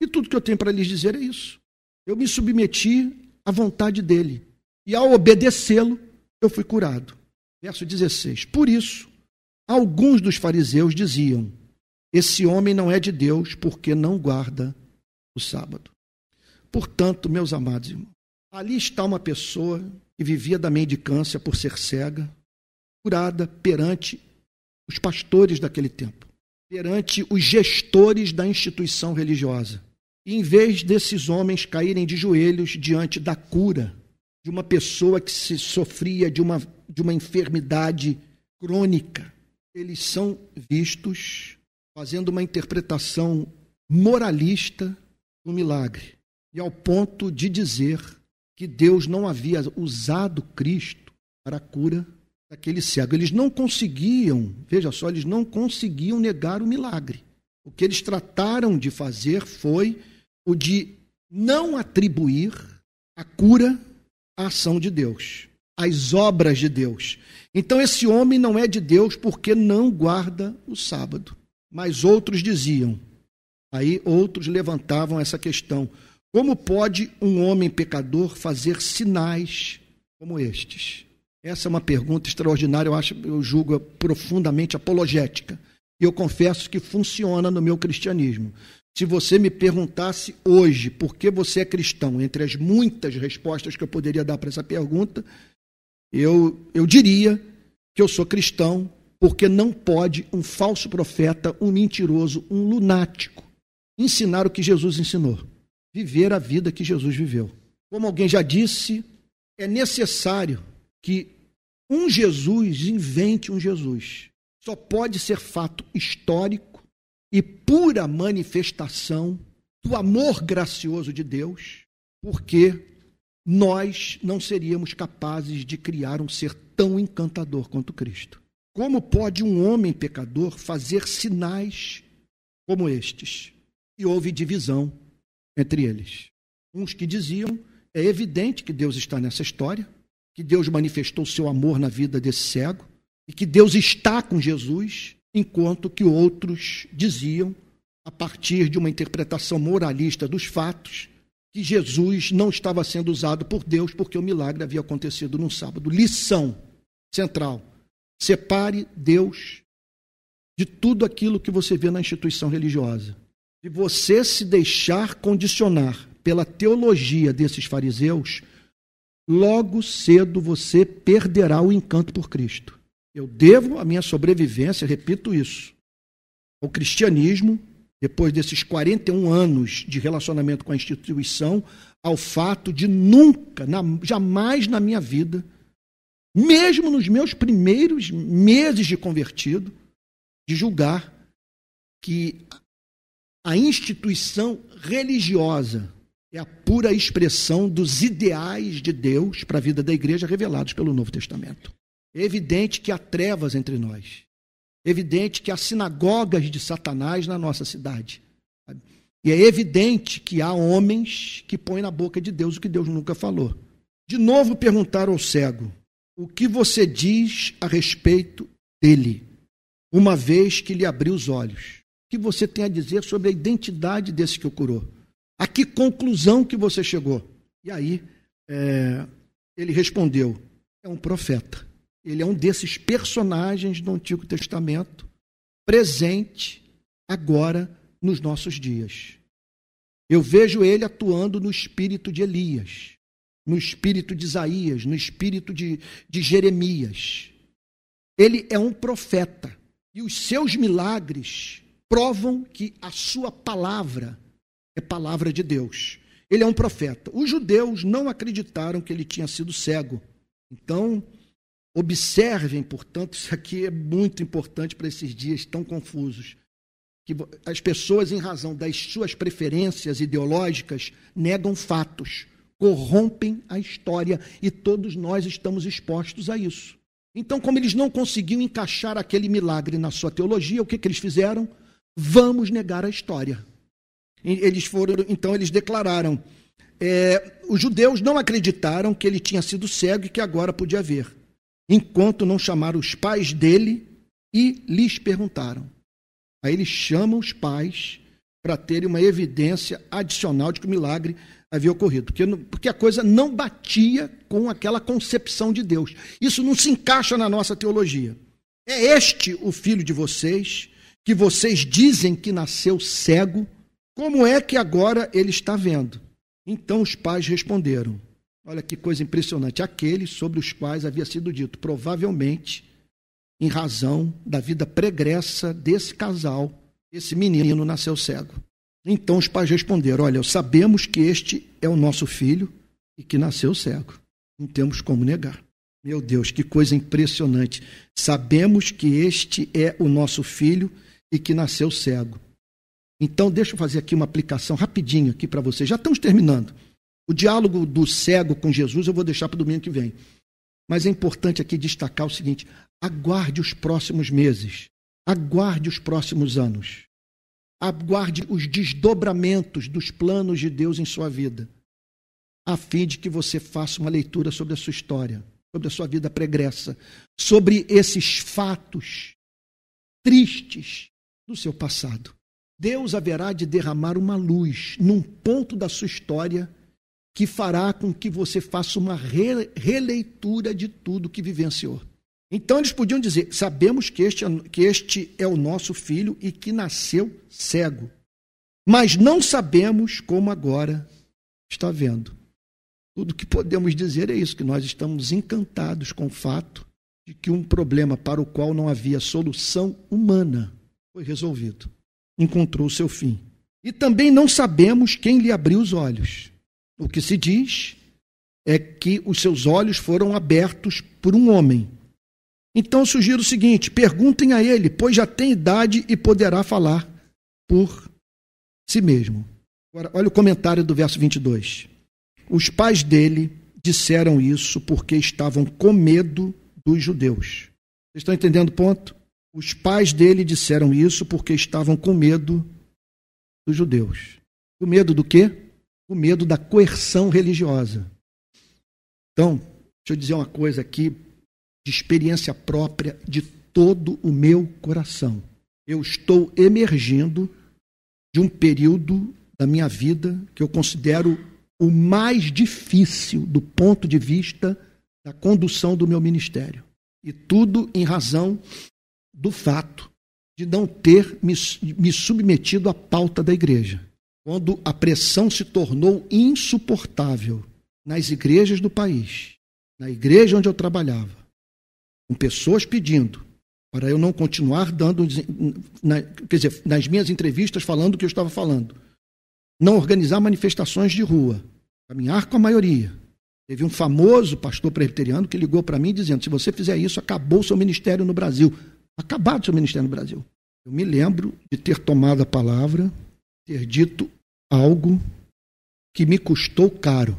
e tudo que eu tenho para lhes dizer é isso. Eu me submeti à vontade dele, e ao obedecê-lo, eu fui curado. Verso 16: Por isso, alguns dos fariseus diziam: Esse homem não é de Deus, porque não guarda o sábado. Portanto, meus amados irmãos, ali está uma pessoa que vivia da mendicância por ser cega, curada perante os pastores daquele tempo, perante os gestores da instituição religiosa. E em vez desses homens caírem de joelhos diante da cura de uma pessoa que se sofria de uma, de uma enfermidade crônica, eles são vistos fazendo uma interpretação moralista do milagre, e ao ponto de dizer que Deus não havia usado Cristo para a cura daquele cego. Eles não conseguiam, veja só, eles não conseguiam negar o milagre. O que eles trataram de fazer foi o de não atribuir a cura à ação de Deus, às obras de Deus. Então esse homem não é de Deus porque não guarda o sábado. Mas outros diziam, aí outros levantavam essa questão: como pode um homem pecador fazer sinais como estes? Essa é uma pergunta extraordinária, eu acho, eu julgo profundamente apologética. E eu confesso que funciona no meu cristianismo. Se você me perguntasse hoje por que você é cristão, entre as muitas respostas que eu poderia dar para essa pergunta, eu, eu diria que eu sou cristão porque não pode um falso profeta, um mentiroso, um lunático ensinar o que Jesus ensinou viver a vida que Jesus viveu. Como alguém já disse, é necessário que um Jesus invente um Jesus. Só pode ser fato histórico e pura manifestação do amor gracioso de Deus, porque nós não seríamos capazes de criar um ser tão encantador quanto Cristo. Como pode um homem pecador fazer sinais como estes? E houve divisão entre eles. Uns que diziam: é evidente que Deus está nessa história, que Deus manifestou seu amor na vida desse cego e que Deus está com Jesus, enquanto que outros diziam, a partir de uma interpretação moralista dos fatos, que Jesus não estava sendo usado por Deus porque o milagre havia acontecido num sábado. Lição central: separe Deus de tudo aquilo que você vê na instituição religiosa. Se você se deixar condicionar pela teologia desses fariseus, logo cedo você perderá o encanto por Cristo. Eu devo a minha sobrevivência, repito isso, ao cristianismo, depois desses 41 anos de relacionamento com a instituição, ao fato de nunca, na, jamais na minha vida, mesmo nos meus primeiros meses de convertido, de julgar que a instituição religiosa é a pura expressão dos ideais de Deus para a vida da igreja revelados pelo Novo Testamento. É evidente que há trevas entre nós. É evidente que há sinagogas de Satanás na nossa cidade. E é evidente que há homens que põem na boca de Deus o que Deus nunca falou. De novo perguntaram ao cego: O que você diz a respeito dele, uma vez que lhe abriu os olhos? Que você tem a dizer sobre a identidade desse que o curou? A que conclusão que você chegou? E aí é, ele respondeu: É um profeta. Ele é um desses personagens do Antigo Testamento, presente agora nos nossos dias. Eu vejo ele atuando no espírito de Elias, no espírito de Isaías, no espírito de, de Jeremias. Ele é um profeta e os seus milagres provam que a sua palavra é palavra de Deus. Ele é um profeta. Os judeus não acreditaram que ele tinha sido cego. Então, observem, portanto, isso aqui é muito importante para esses dias tão confusos que as pessoas, em razão das suas preferências ideológicas, negam fatos, corrompem a história e todos nós estamos expostos a isso. Então, como eles não conseguiam encaixar aquele milagre na sua teologia, o que, que eles fizeram? Vamos negar a história. Eles foram, então, eles declararam: é, os judeus não acreditaram que ele tinha sido cego e que agora podia ver, enquanto não chamaram os pais dele e lhes perguntaram Aí eles chamam os pais para terem uma evidência adicional de que o milagre havia ocorrido, porque, porque a coisa não batia com aquela concepção de Deus. Isso não se encaixa na nossa teologia. É este o filho de vocês, que vocês dizem que nasceu cego, como é que agora ele está vendo? Então os pais responderam: Olha que coisa impressionante, aqueles sobre os quais havia sido dito, provavelmente em razão da vida pregressa desse casal, esse menino nasceu cego. Então os pais responderam: Olha, sabemos que este é o nosso filho e que nasceu cego. Não temos como negar. Meu Deus, que coisa impressionante. Sabemos que este é o nosso filho e que nasceu cego. Então, deixa eu fazer aqui uma aplicação rapidinho aqui para vocês. Já estamos terminando. O diálogo do cego com Jesus eu vou deixar para o domingo que vem. Mas é importante aqui destacar o seguinte: aguarde os próximos meses, aguarde os próximos anos, aguarde os desdobramentos dos planos de Deus em sua vida, a fim de que você faça uma leitura sobre a sua história, sobre a sua vida pregressa, sobre esses fatos tristes do seu passado. Deus haverá de derramar uma luz num ponto da sua história que fará com que você faça uma releitura de tudo que vivenciou. Então eles podiam dizer: sabemos que este, é, que este é o nosso filho e que nasceu cego, mas não sabemos como agora está vendo. Tudo que podemos dizer é isso: que nós estamos encantados com o fato de que um problema para o qual não havia solução humana foi resolvido, encontrou seu fim. E também não sabemos quem lhe abriu os olhos. O que se diz é que os seus olhos foram abertos por um homem. Então sugiro o seguinte: perguntem a ele, pois já tem idade e poderá falar por si mesmo. Agora, olha o comentário do verso 22. Os pais dele disseram isso porque estavam com medo dos judeus. Vocês estão entendendo o ponto? Os pais dele disseram isso porque estavam com medo dos judeus. Com medo do quê? o medo da coerção religiosa. Então, deixa eu dizer uma coisa aqui, de experiência própria de todo o meu coração. Eu estou emergindo de um período da minha vida que eu considero o mais difícil do ponto de vista da condução do meu ministério. E tudo em razão do fato de não ter me, me submetido à pauta da igreja quando a pressão se tornou insuportável nas igrejas do país, na igreja onde eu trabalhava, com pessoas pedindo para eu não continuar dando, na, quer dizer, nas minhas entrevistas falando o que eu estava falando, não organizar manifestações de rua, caminhar com a maioria. Teve um famoso pastor presbiteriano que ligou para mim dizendo: se você fizer isso, acabou o seu ministério no Brasil. Acabado o seu ministério no Brasil. Eu me lembro de ter tomado a palavra, ter dito algo que me custou caro,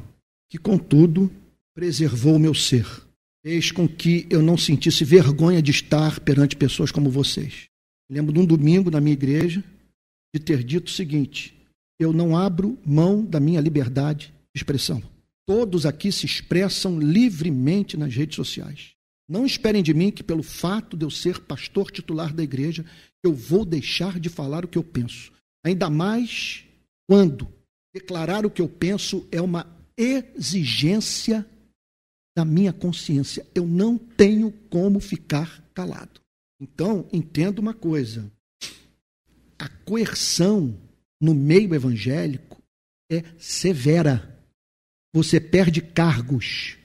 que contudo preservou o meu ser. Fez com que eu não sentisse vergonha de estar perante pessoas como vocês. lembro de um domingo na minha igreja de ter dito o seguinte: eu não abro mão da minha liberdade de expressão. Todos aqui se expressam livremente nas redes sociais. Não esperem de mim que, pelo fato de eu ser pastor titular da igreja, eu vou deixar de falar o que eu penso. Ainda mais quando declarar o que eu penso é uma exigência da minha consciência. Eu não tenho como ficar calado. Então, entenda uma coisa: a coerção no meio evangélico é severa. Você perde cargos,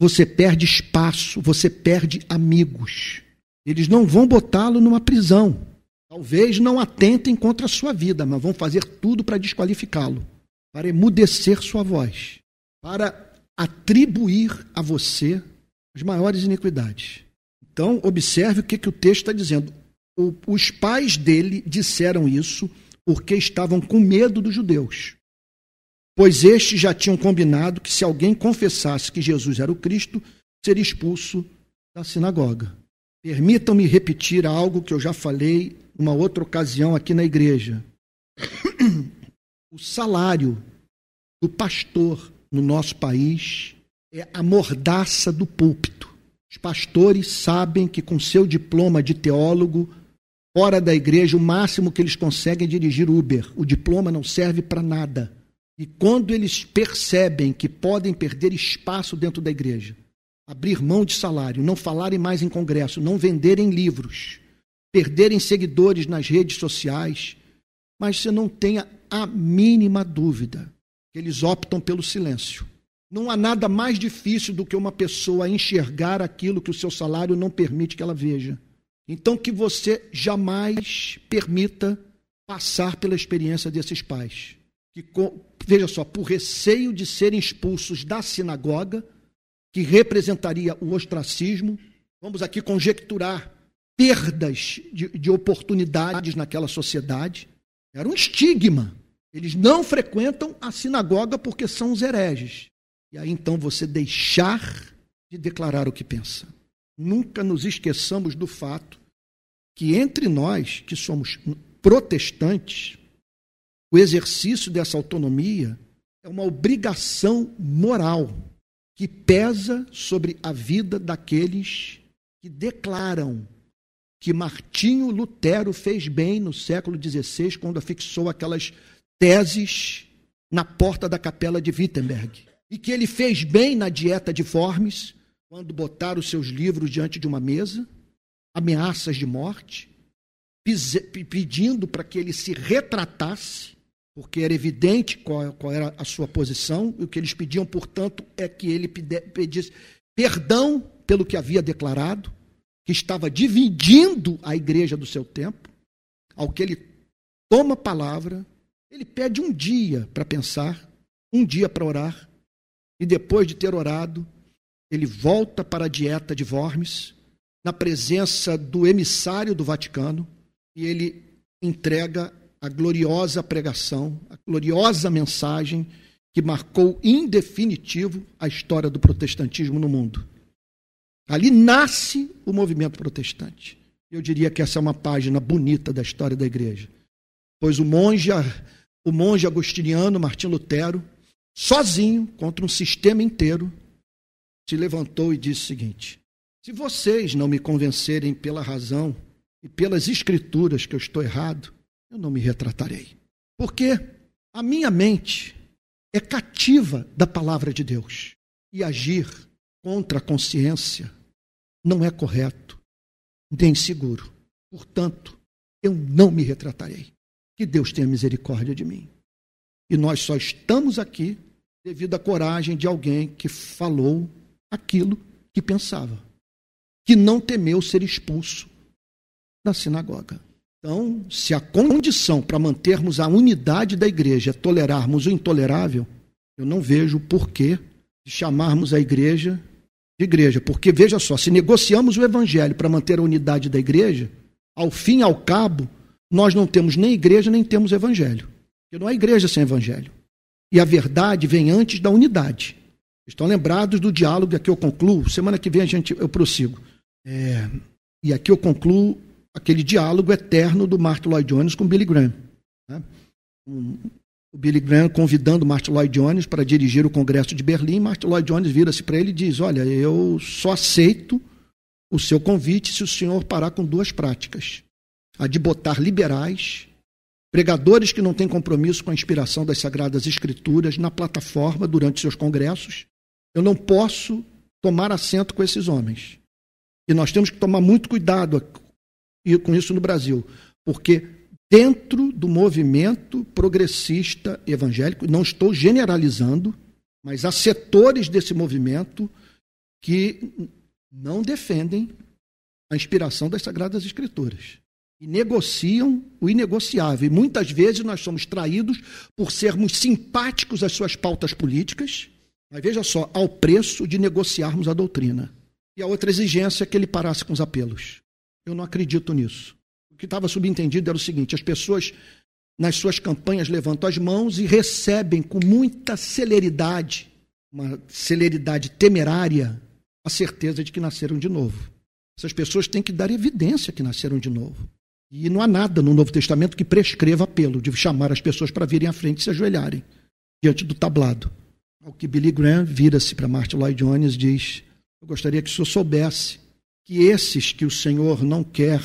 você perde espaço, você perde amigos. Eles não vão botá-lo numa prisão. Talvez não atentem contra a sua vida, mas vão fazer tudo para desqualificá-lo, para emudecer sua voz, para atribuir a você as maiores iniquidades. Então, observe o que, que o texto está dizendo. O, os pais dele disseram isso porque estavam com medo dos judeus. Pois estes já tinham combinado que se alguém confessasse que Jesus era o Cristo, seria expulso da sinagoga. Permitam-me repetir algo que eu já falei numa outra ocasião aqui na igreja. O salário do pastor no nosso país é a mordaça do púlpito. Os pastores sabem que, com seu diploma de teólogo, fora da igreja, o máximo que eles conseguem é dirigir Uber. O diploma não serve para nada. E quando eles percebem que podem perder espaço dentro da igreja, abrir mão de salário, não falarem mais em congresso, não venderem livros, perderem seguidores nas redes sociais, mas você não tenha a mínima dúvida que eles optam pelo silêncio. Não há nada mais difícil do que uma pessoa enxergar aquilo que o seu salário não permite que ela veja. Então, que você jamais permita passar pela experiência desses pais. Que, veja só, por receio de serem expulsos da sinagoga, que representaria o ostracismo, vamos aqui conjecturar perdas de, de oportunidades naquela sociedade. Era um estigma. Eles não frequentam a sinagoga porque são os hereges. E aí então você deixar de declarar o que pensa. Nunca nos esqueçamos do fato que entre nós, que somos protestantes, o exercício dessa autonomia é uma obrigação moral que pesa sobre a vida daqueles que declaram que Martinho Lutero fez bem no século XVI, quando afixou aquelas teses na porta da capela de Wittenberg e que ele fez bem na dieta de Formes, quando botaram seus livros diante de uma mesa, ameaças de morte, pedindo para que ele se retratasse, porque era evidente qual, qual, era a sua posição, e o que eles pediam, portanto, é que ele pedisse perdão pelo que havia declarado, que estava dividindo a igreja do seu tempo, ao que ele toma a palavra, ele pede um dia para pensar, um dia para orar, e depois de ter orado, ele volta para a dieta de Worms, na presença do emissário do Vaticano, e ele entrega a gloriosa pregação, a gloriosa mensagem que marcou em definitivo a história do protestantismo no mundo. Ali nasce o movimento protestante. Eu diria que essa é uma página bonita da história da igreja. Pois o monge, o monge agostiniano Martim Lutero sozinho, contra um sistema inteiro, se levantou e disse o seguinte: se vocês não me convencerem pela razão e pelas escrituras que eu estou errado, eu não me retratarei. Porque a minha mente é cativa da palavra de Deus e agir contra a consciência não é correto nem seguro. Portanto, eu não me retratarei. Que Deus tenha misericórdia de mim. E nós só estamos aqui devido à coragem de alguém que falou aquilo que pensava, que não temeu ser expulso da sinagoga. Então, se a condição para mantermos a unidade da igreja é tolerarmos o intolerável, eu não vejo porquê de chamarmos a igreja de igreja. Porque, veja só, se negociamos o evangelho para manter a unidade da igreja, ao fim e ao cabo, nós não temos nem igreja nem temos evangelho. Porque não há igreja sem evangelho. E a verdade vem antes da unidade. Estão lembrados do diálogo, aqui eu concluo. Semana que vem a gente, eu prossigo. É, e aqui eu concluo aquele diálogo eterno do Martin Lloyd Jones com Billy Graham. Né? O Billy Graham convidando Martin Lloyd Jones para dirigir o Congresso de Berlim. Martin Lloyd Jones vira-se para ele e diz: Olha, eu só aceito o seu convite se o senhor parar com duas práticas: a de botar liberais, pregadores que não têm compromisso com a inspiração das Sagradas Escrituras na plataforma durante seus congressos. Eu não posso tomar assento com esses homens. E nós temos que tomar muito cuidado com isso no Brasil, porque dentro do movimento progressista evangélico, não estou generalizando, mas há setores desse movimento que não defendem a inspiração das Sagradas Escrituras e negociam o inegociável. E muitas vezes nós somos traídos por sermos simpáticos às suas pautas políticas, mas veja só, ao preço de negociarmos a doutrina. E a outra exigência é que ele parasse com os apelos. Eu não acredito nisso. O que estava subentendido era o seguinte: as pessoas nas suas campanhas levantam as mãos e recebem com muita celeridade, uma celeridade temerária, a certeza de que nasceram de novo. Essas pessoas têm que dar evidência que nasceram de novo. E não há nada no Novo Testamento que prescreva apelo de chamar as pessoas para virem à frente e se ajoelharem diante do tablado. Ao que Billy Graham vira-se para Martin Lloyd Jones e diz: Eu gostaria que o senhor soubesse que esses que o Senhor não quer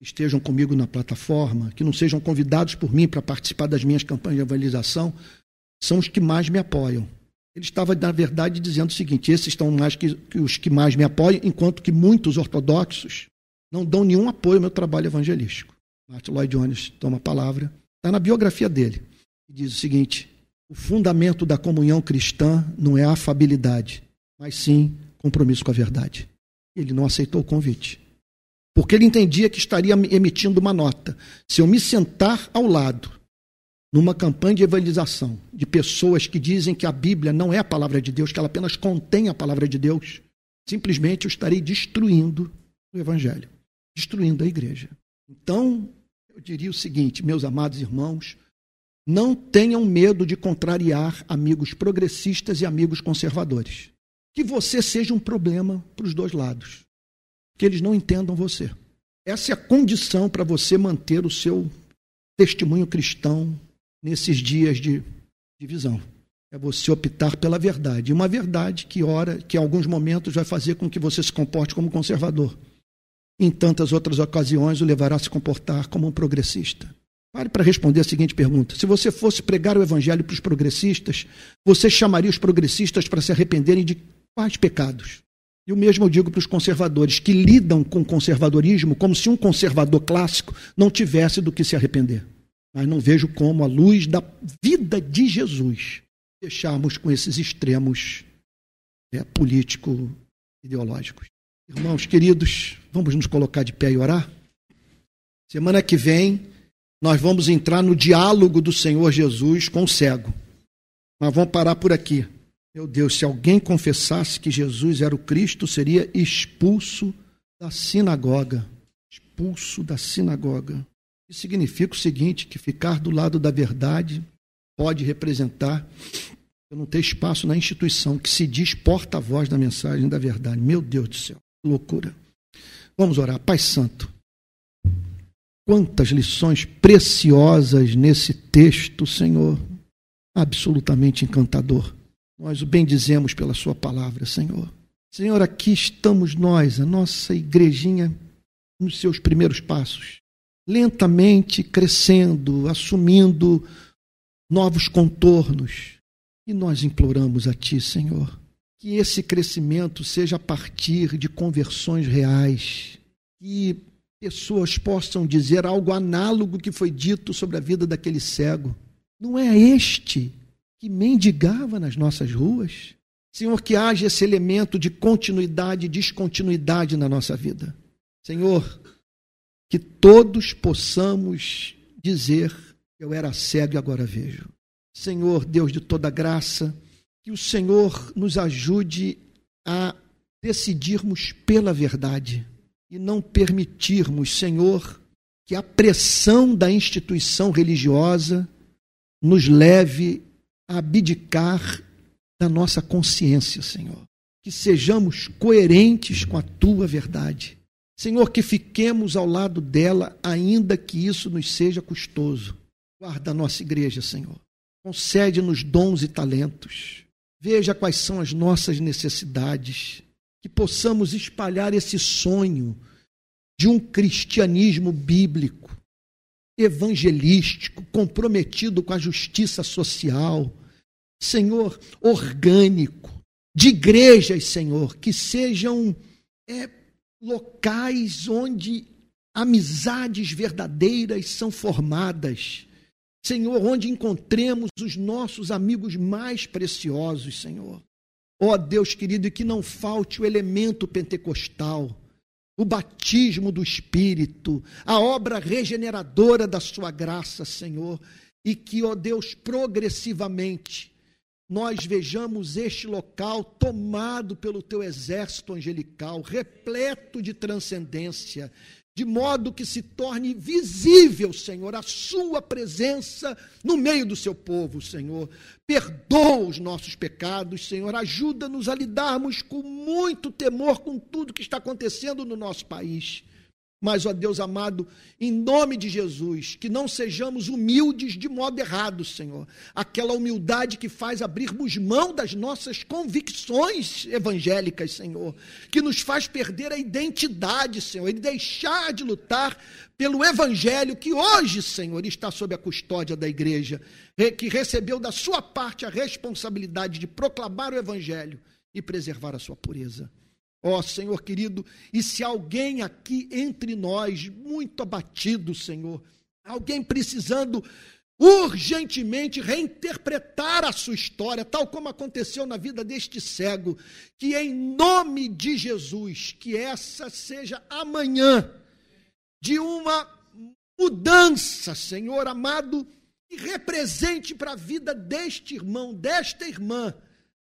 estejam comigo na plataforma, que não sejam convidados por mim para participar das minhas campanhas de evangelização, são os que mais me apoiam. Ele estava, na verdade, dizendo o seguinte: esses estão mais que, que os que mais me apoiam, enquanto que muitos ortodoxos não dão nenhum apoio ao meu trabalho evangelístico. Martin Lloyd Jones toma a palavra, está na biografia dele, e diz o seguinte: o fundamento da comunhão cristã não é a afabilidade, mas sim compromisso com a verdade. Ele não aceitou o convite. Porque ele entendia que estaria emitindo uma nota. Se eu me sentar ao lado, numa campanha de evangelização, de pessoas que dizem que a Bíblia não é a palavra de Deus, que ela apenas contém a palavra de Deus, simplesmente eu estarei destruindo o Evangelho, destruindo a igreja. Então, eu diria o seguinte, meus amados irmãos, não tenham medo de contrariar amigos progressistas e amigos conservadores. Que você seja um problema para os dois lados que eles não entendam você. Essa é a condição para você manter o seu testemunho cristão nesses dias de divisão. É você optar pela verdade. Uma verdade que, ora, que em alguns momentos vai fazer com que você se comporte como conservador. Em tantas outras ocasiões, o levará a se comportar como um progressista. Pare para responder a seguinte pergunta: se você fosse pregar o evangelho para os progressistas, você chamaria os progressistas para se arrependerem de quais pecados? E o mesmo eu digo para os conservadores, que lidam com conservadorismo como se um conservador clássico não tivesse do que se arrepender. Mas não vejo como, à luz da vida de Jesus, deixarmos com esses extremos é, político-ideológicos. Irmãos queridos, vamos nos colocar de pé e orar? Semana que vem, nós vamos entrar no diálogo do Senhor Jesus com o cego. Mas vamos parar por aqui. Meu Deus, se alguém confessasse que Jesus era o Cristo, seria expulso da sinagoga. Expulso da sinagoga. Isso significa o seguinte: que ficar do lado da verdade pode representar eu não ter espaço na instituição que se diz porta-voz da mensagem da verdade. Meu Deus do céu, loucura. Vamos orar. Pai Santo, quantas lições preciosas nesse texto, Senhor. Absolutamente encantador. Nós o bendizemos pela Sua palavra, Senhor. Senhor, aqui estamos nós, a nossa igrejinha, nos seus primeiros passos, lentamente crescendo, assumindo novos contornos. E nós imploramos a Ti, Senhor, que esse crescimento seja a partir de conversões reais, que pessoas possam dizer algo análogo que foi dito sobre a vida daquele cego. Não é este que mendigava nas nossas ruas. Senhor, que haja esse elemento de continuidade e descontinuidade na nossa vida. Senhor, que todos possamos dizer: Eu era cego e agora vejo. Senhor, Deus de toda graça, que o Senhor nos ajude a decidirmos pela verdade e não permitirmos, Senhor, que a pressão da instituição religiosa nos leve abdicar da nossa consciência, Senhor. Que sejamos coerentes com a tua verdade. Senhor, que fiquemos ao lado dela, ainda que isso nos seja custoso. Guarda a nossa igreja, Senhor. concede-nos dons e talentos. Veja quais são as nossas necessidades, que possamos espalhar esse sonho de um cristianismo bíblico, evangelístico, comprometido com a justiça social, Senhor, orgânico, de igrejas, Senhor, que sejam é, locais onde amizades verdadeiras são formadas. Senhor, onde encontremos os nossos amigos mais preciosos, Senhor. Ó oh, Deus querido, e que não falte o elemento pentecostal, o batismo do Espírito, a obra regeneradora da Sua graça, Senhor, e que, ó oh Deus, progressivamente nós vejamos este local tomado pelo teu exército angelical, repleto de transcendência, de modo que se torne visível, Senhor, a Sua presença no meio do seu povo, Senhor. Perdoa os nossos pecados, Senhor. Ajuda-nos a lidarmos com muito temor com tudo que está acontecendo no nosso país. Mas, ó Deus amado, em nome de Jesus, que não sejamos humildes de modo errado, Senhor. Aquela humildade que faz abrirmos mão das nossas convicções evangélicas, Senhor. Que nos faz perder a identidade, Senhor, e deixar de lutar pelo Evangelho que hoje, Senhor, está sob a custódia da igreja, que recebeu da sua parte a responsabilidade de proclamar o Evangelho e preservar a sua pureza. Ó oh, Senhor querido, e se alguém aqui entre nós, muito abatido, Senhor, alguém precisando urgentemente reinterpretar a sua história, tal como aconteceu na vida deste cego, que em nome de Jesus, que essa seja amanhã de uma mudança, Senhor amado, e represente para a vida deste irmão, desta irmã,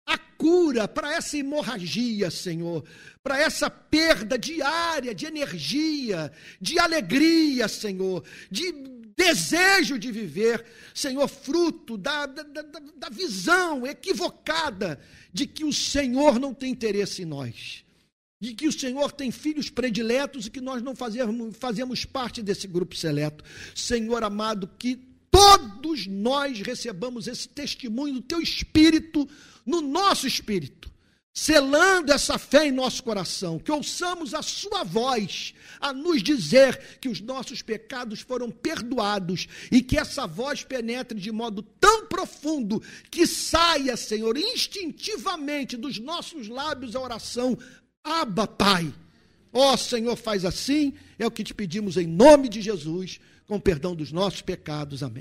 a cura para essa hemorragia, Senhor, para essa perda diária de energia, de alegria, Senhor, de desejo de viver, Senhor, fruto da, da, da, visão equivocada de que o Senhor não tem interesse em nós de que o Senhor tem filhos prediletos e que nós não fazemos, fazemos parte desse grupo seleto. Senhor amado, que todos nós recebamos esse testemunho do teu espírito no nosso espírito, selando essa fé em nosso coração, que ouçamos a sua voz a nos dizer que os nossos pecados foram perdoados e que essa voz penetre de modo tão profundo que saia, Senhor, instintivamente dos nossos lábios a oração: Abba, Pai. Ó oh, Senhor, faz assim, é o que te pedimos em nome de Jesus, com perdão dos nossos pecados. Amém.